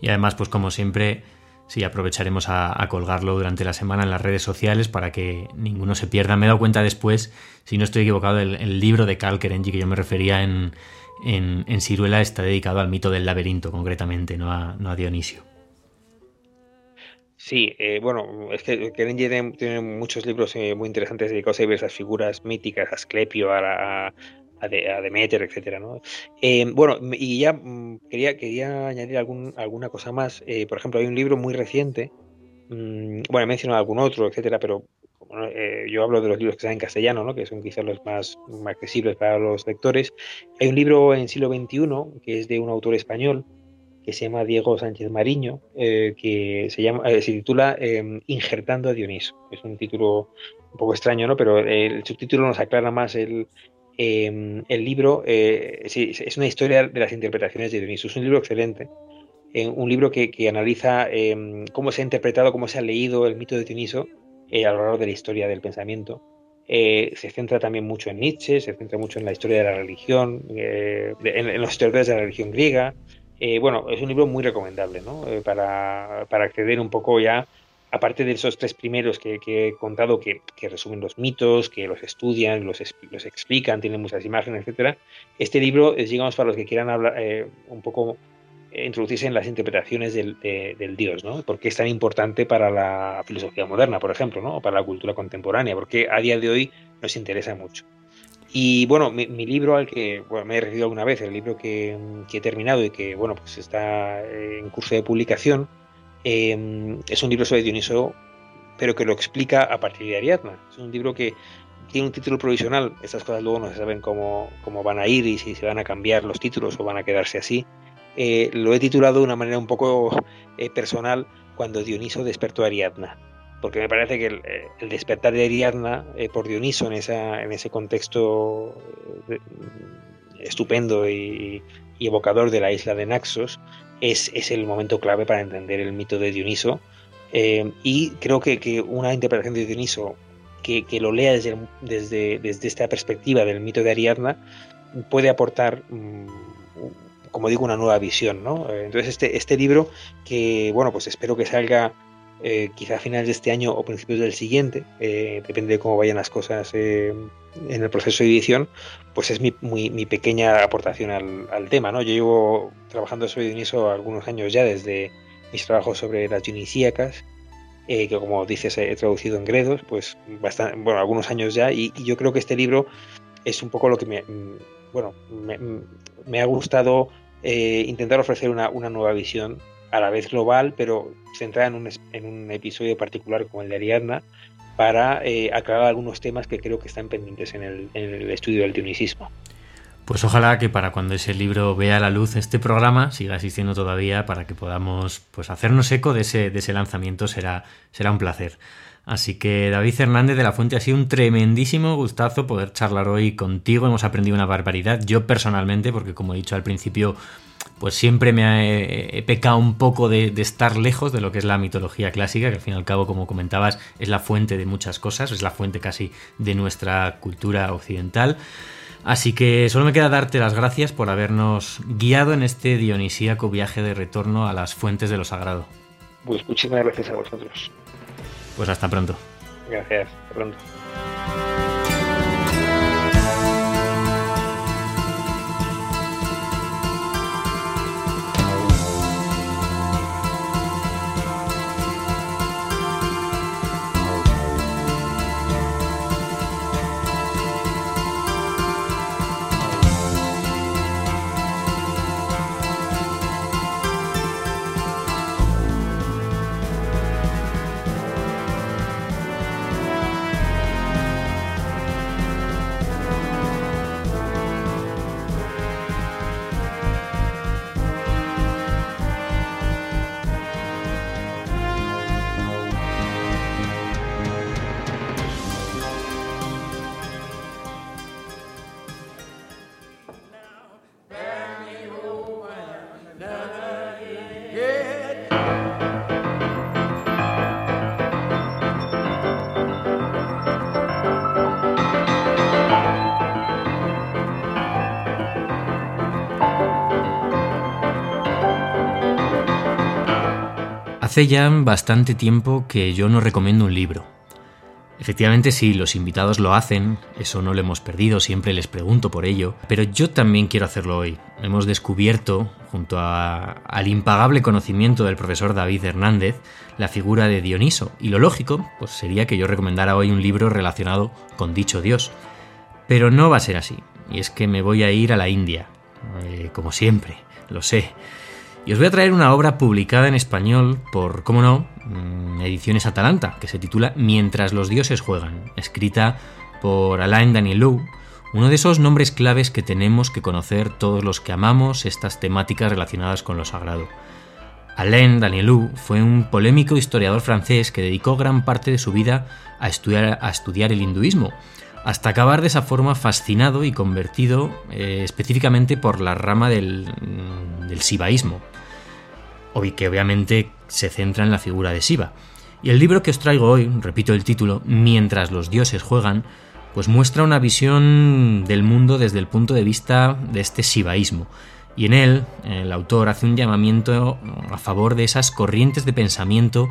Y además, pues como siempre, sí, aprovecharemos a, colgarlo durante la semana en las redes sociales para que ninguno se pierda. Me he dado cuenta después, si no estoy equivocado, el, libro de Carl Kerenji que yo me refería en, en, Ciruela está dedicado al mito del laberinto, concretamente, no a, Dionisio. Sí, eh, bueno, es que Kerenji tiene, muchos libros eh, muy interesantes dedicados a diversas figuras míticas, a Asclepio, a, a, a, Demeter, etcétera. Eh, bueno, y ya mm, quería, quería añadir alguna cosa más. Por ejemplo, hay un libro muy reciente, mm, bueno, he mencionado algún otro, etcétera, pero eh, yo hablo de los libros que están en castellano, ¿no? que son quizás los más, accesibles para los lectores. Hay un libro en siglo XXI que es de un autor español que se llama Diego Sánchez Mariño, que se, llama, se titula Injertando a Dioniso. Es un título un poco extraño, ¿no? pero el subtítulo nos aclara más el, Em, el libro eh, es una historia de las interpretaciones de Dioniso. Es un libro excelente. Eh, un libro que, analiza em, cómo se ha interpretado, cómo se ha leído el mito de Dioniso eh, a lo largo de la historia del pensamiento. se centra también mucho en Nietzsche, se centra mucho en la historia de la religión, en, los historiadores de la religión griega. bueno, es un libro muy recomendable para, para acceder un poco ya aparte de esos tres primeros que, he contado, que, resumen los mitos, que los estudian, los, los explican, tienen muchas imágenes, etcétera, este libro es, digamos, para los que quieran hablar eh, un poco eh, introducirse en las interpretaciones del, Dios, ¿no? ¿Por qué es tan importante para la filosofía moderna, por ejemplo, ¿no? O para la cultura contemporánea, porque a día de hoy nos interesa mucho. Y bueno, mi, libro al que me he referido alguna vez, el libro que, que, he terminado y que bueno, pues está en curso de publicación, Em, es un libro sobre Dioniso, pero que lo explica a partir de Ariadna. Es un libro que tiene un título provisional. Estas cosas luego no se saben cómo, cómo van a ir y si se van a cambiar los títulos o van a quedarse así. Eh, lo he titulado de una manera un poco eh, personal cuando Dioniso despertó a Ariadna. Porque me parece que el, eh, despertar de Ariadna por Dioniso en, esa, en ese contexto estupendo y, y evocador de la isla de Naxos es, el momento clave para entender el mito de Dioniso. Eh, y creo que, una interpretación de Dioniso que, lo lea desde, desde, desde, esta perspectiva del mito de Ariadna puede aportar, mm, como digo, una nueva visión. ¿no? Eh, entonces este, este libro, que bueno, pues espero que salga eh, quizá a finales de este año o principios del siguiente, depende de cómo vayan las cosas en el proceso de edición, pues es mi, mi pequeña aportación al, tema. ¿no? Yo llevo trabajando sobre Dioniso algunos años ya, desde mis trabajos sobre las dionisíacas, que como dices he traducido en Gredos, pues bastante, bueno, algunos años ya, y, yo creo que este libro es un poco lo que me, mm, bueno, me, ha gustado intentar ofrecer una, una nueva visión a la vez global, pero centrada en un, en un episodio particular como el de Ariadna, para eh, algunos temas que creo que están pendientes en el, en el estudio del dionicismo. Pues ojalá que para cuando ese libro vea la luz este programa siga existiendo todavía para que podamos pues hacernos eco de ese, de ese lanzamiento será, será un placer. Así que David Hernández de la Fuente ha sido un tremendísimo gustazo poder charlar hoy contigo. Hemos aprendido una barbaridad. Yo personalmente, porque como he dicho al principio, pues siempre me he, pecado un poco de, estar lejos de lo que es la mitología clásica, que al fin y al cabo, como comentabas, es la fuente de muchas cosas, es la fuente casi de nuestra cultura occidental. Así que solo me queda darte las gracias por habernos guiado en este dionisíaco viaje de retorno a las fuentes de lo sagrado. Pues muchísimas gracias a vosotros. Pues hasta pronto. Gracias, hasta pronto. Hace ya bastante tiempo que yo no recomiendo un libro. Efectivamente, si los invitados lo hacen, eso no lo hemos perdido, siempre les pregunto por ello, pero yo también quiero hacerlo hoy. Hemos descubierto, junto al impagable conocimiento del profesor David Hernández, la figura de Dioniso, y lo lógico pues, sería que yo recomendara hoy un libro relacionado con dicho dios. Pero no va a ser así, y es que me voy a ir a la India, eh, como siempre, lo sé. Y os voy a traer una obra publicada en español por, cómo no, mm, Ediciones Atalanta, que se titula Mientras los dioses juegan, escrita por Alain Danielou, uno de esos nombres claves que tenemos que conocer todos los que amamos estas temáticas relacionadas con lo sagrado. Alain Danielou fue un polémico historiador francés que dedicó gran parte de su vida a estudiar el hinduismo, hasta acabar de esa forma fascinado y convertido eh, específicamente por la rama del, mm, del sibaísmo, que obviamente se centra en la figura de Siva. Y el libro que os traigo hoy, repito el título, Mientras los dioses juegan, pues muestra una visión del mundo desde el punto de vista de este sibaísmo. Y en él, el autor hace un llamamiento a favor de esas corrientes de pensamiento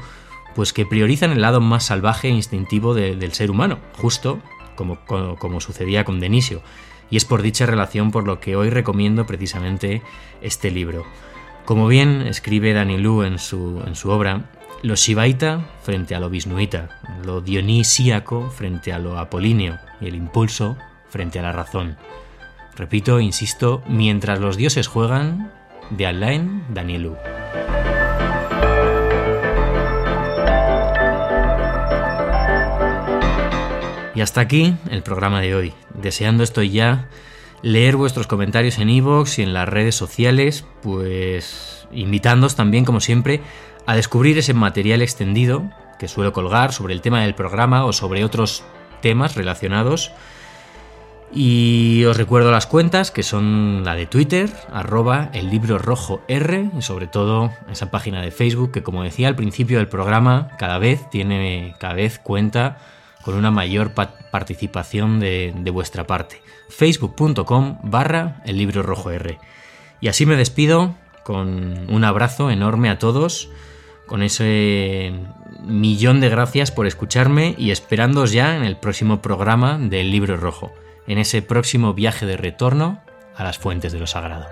pues que priorizan el lado más salvaje e instintivo del ser humano, justo como, como, sucedía con Denisio. Y es por dicha relación por lo que hoy recomiendo precisamente este libro. Como bien escribe Danielú en su, en su obra, lo shivaita frente a lo visnuita, lo dionisíaco frente a lo apolíneo y el impulso frente a la razón. Repito, insisto, mientras los dioses juegan, de Alain Danielú. Y hasta aquí el programa de hoy. Deseando estoy ya leer vuestros comentarios en iVoox y en las redes sociales, pues invitándoos también, como siempre, a descubrir ese material extendido que suelo colgar sobre el tema del programa o sobre otros temas relacionados. Y os recuerdo las cuentas, que son la de Twitter, arroba el libro rojo R, y sobre todo esa página de Facebook que, como decía al principio del programa, cada vez tiene, cada vez cuenta con una mayor participación de, vuestra parte. facebook.com barra el libro rojo R. Y así me despido con un abrazo enorme a todos, con ese millón de gracias por escucharme y esperándoos ya en el próximo programa del libro rojo, en ese próximo viaje de retorno a las fuentes de lo sagrado.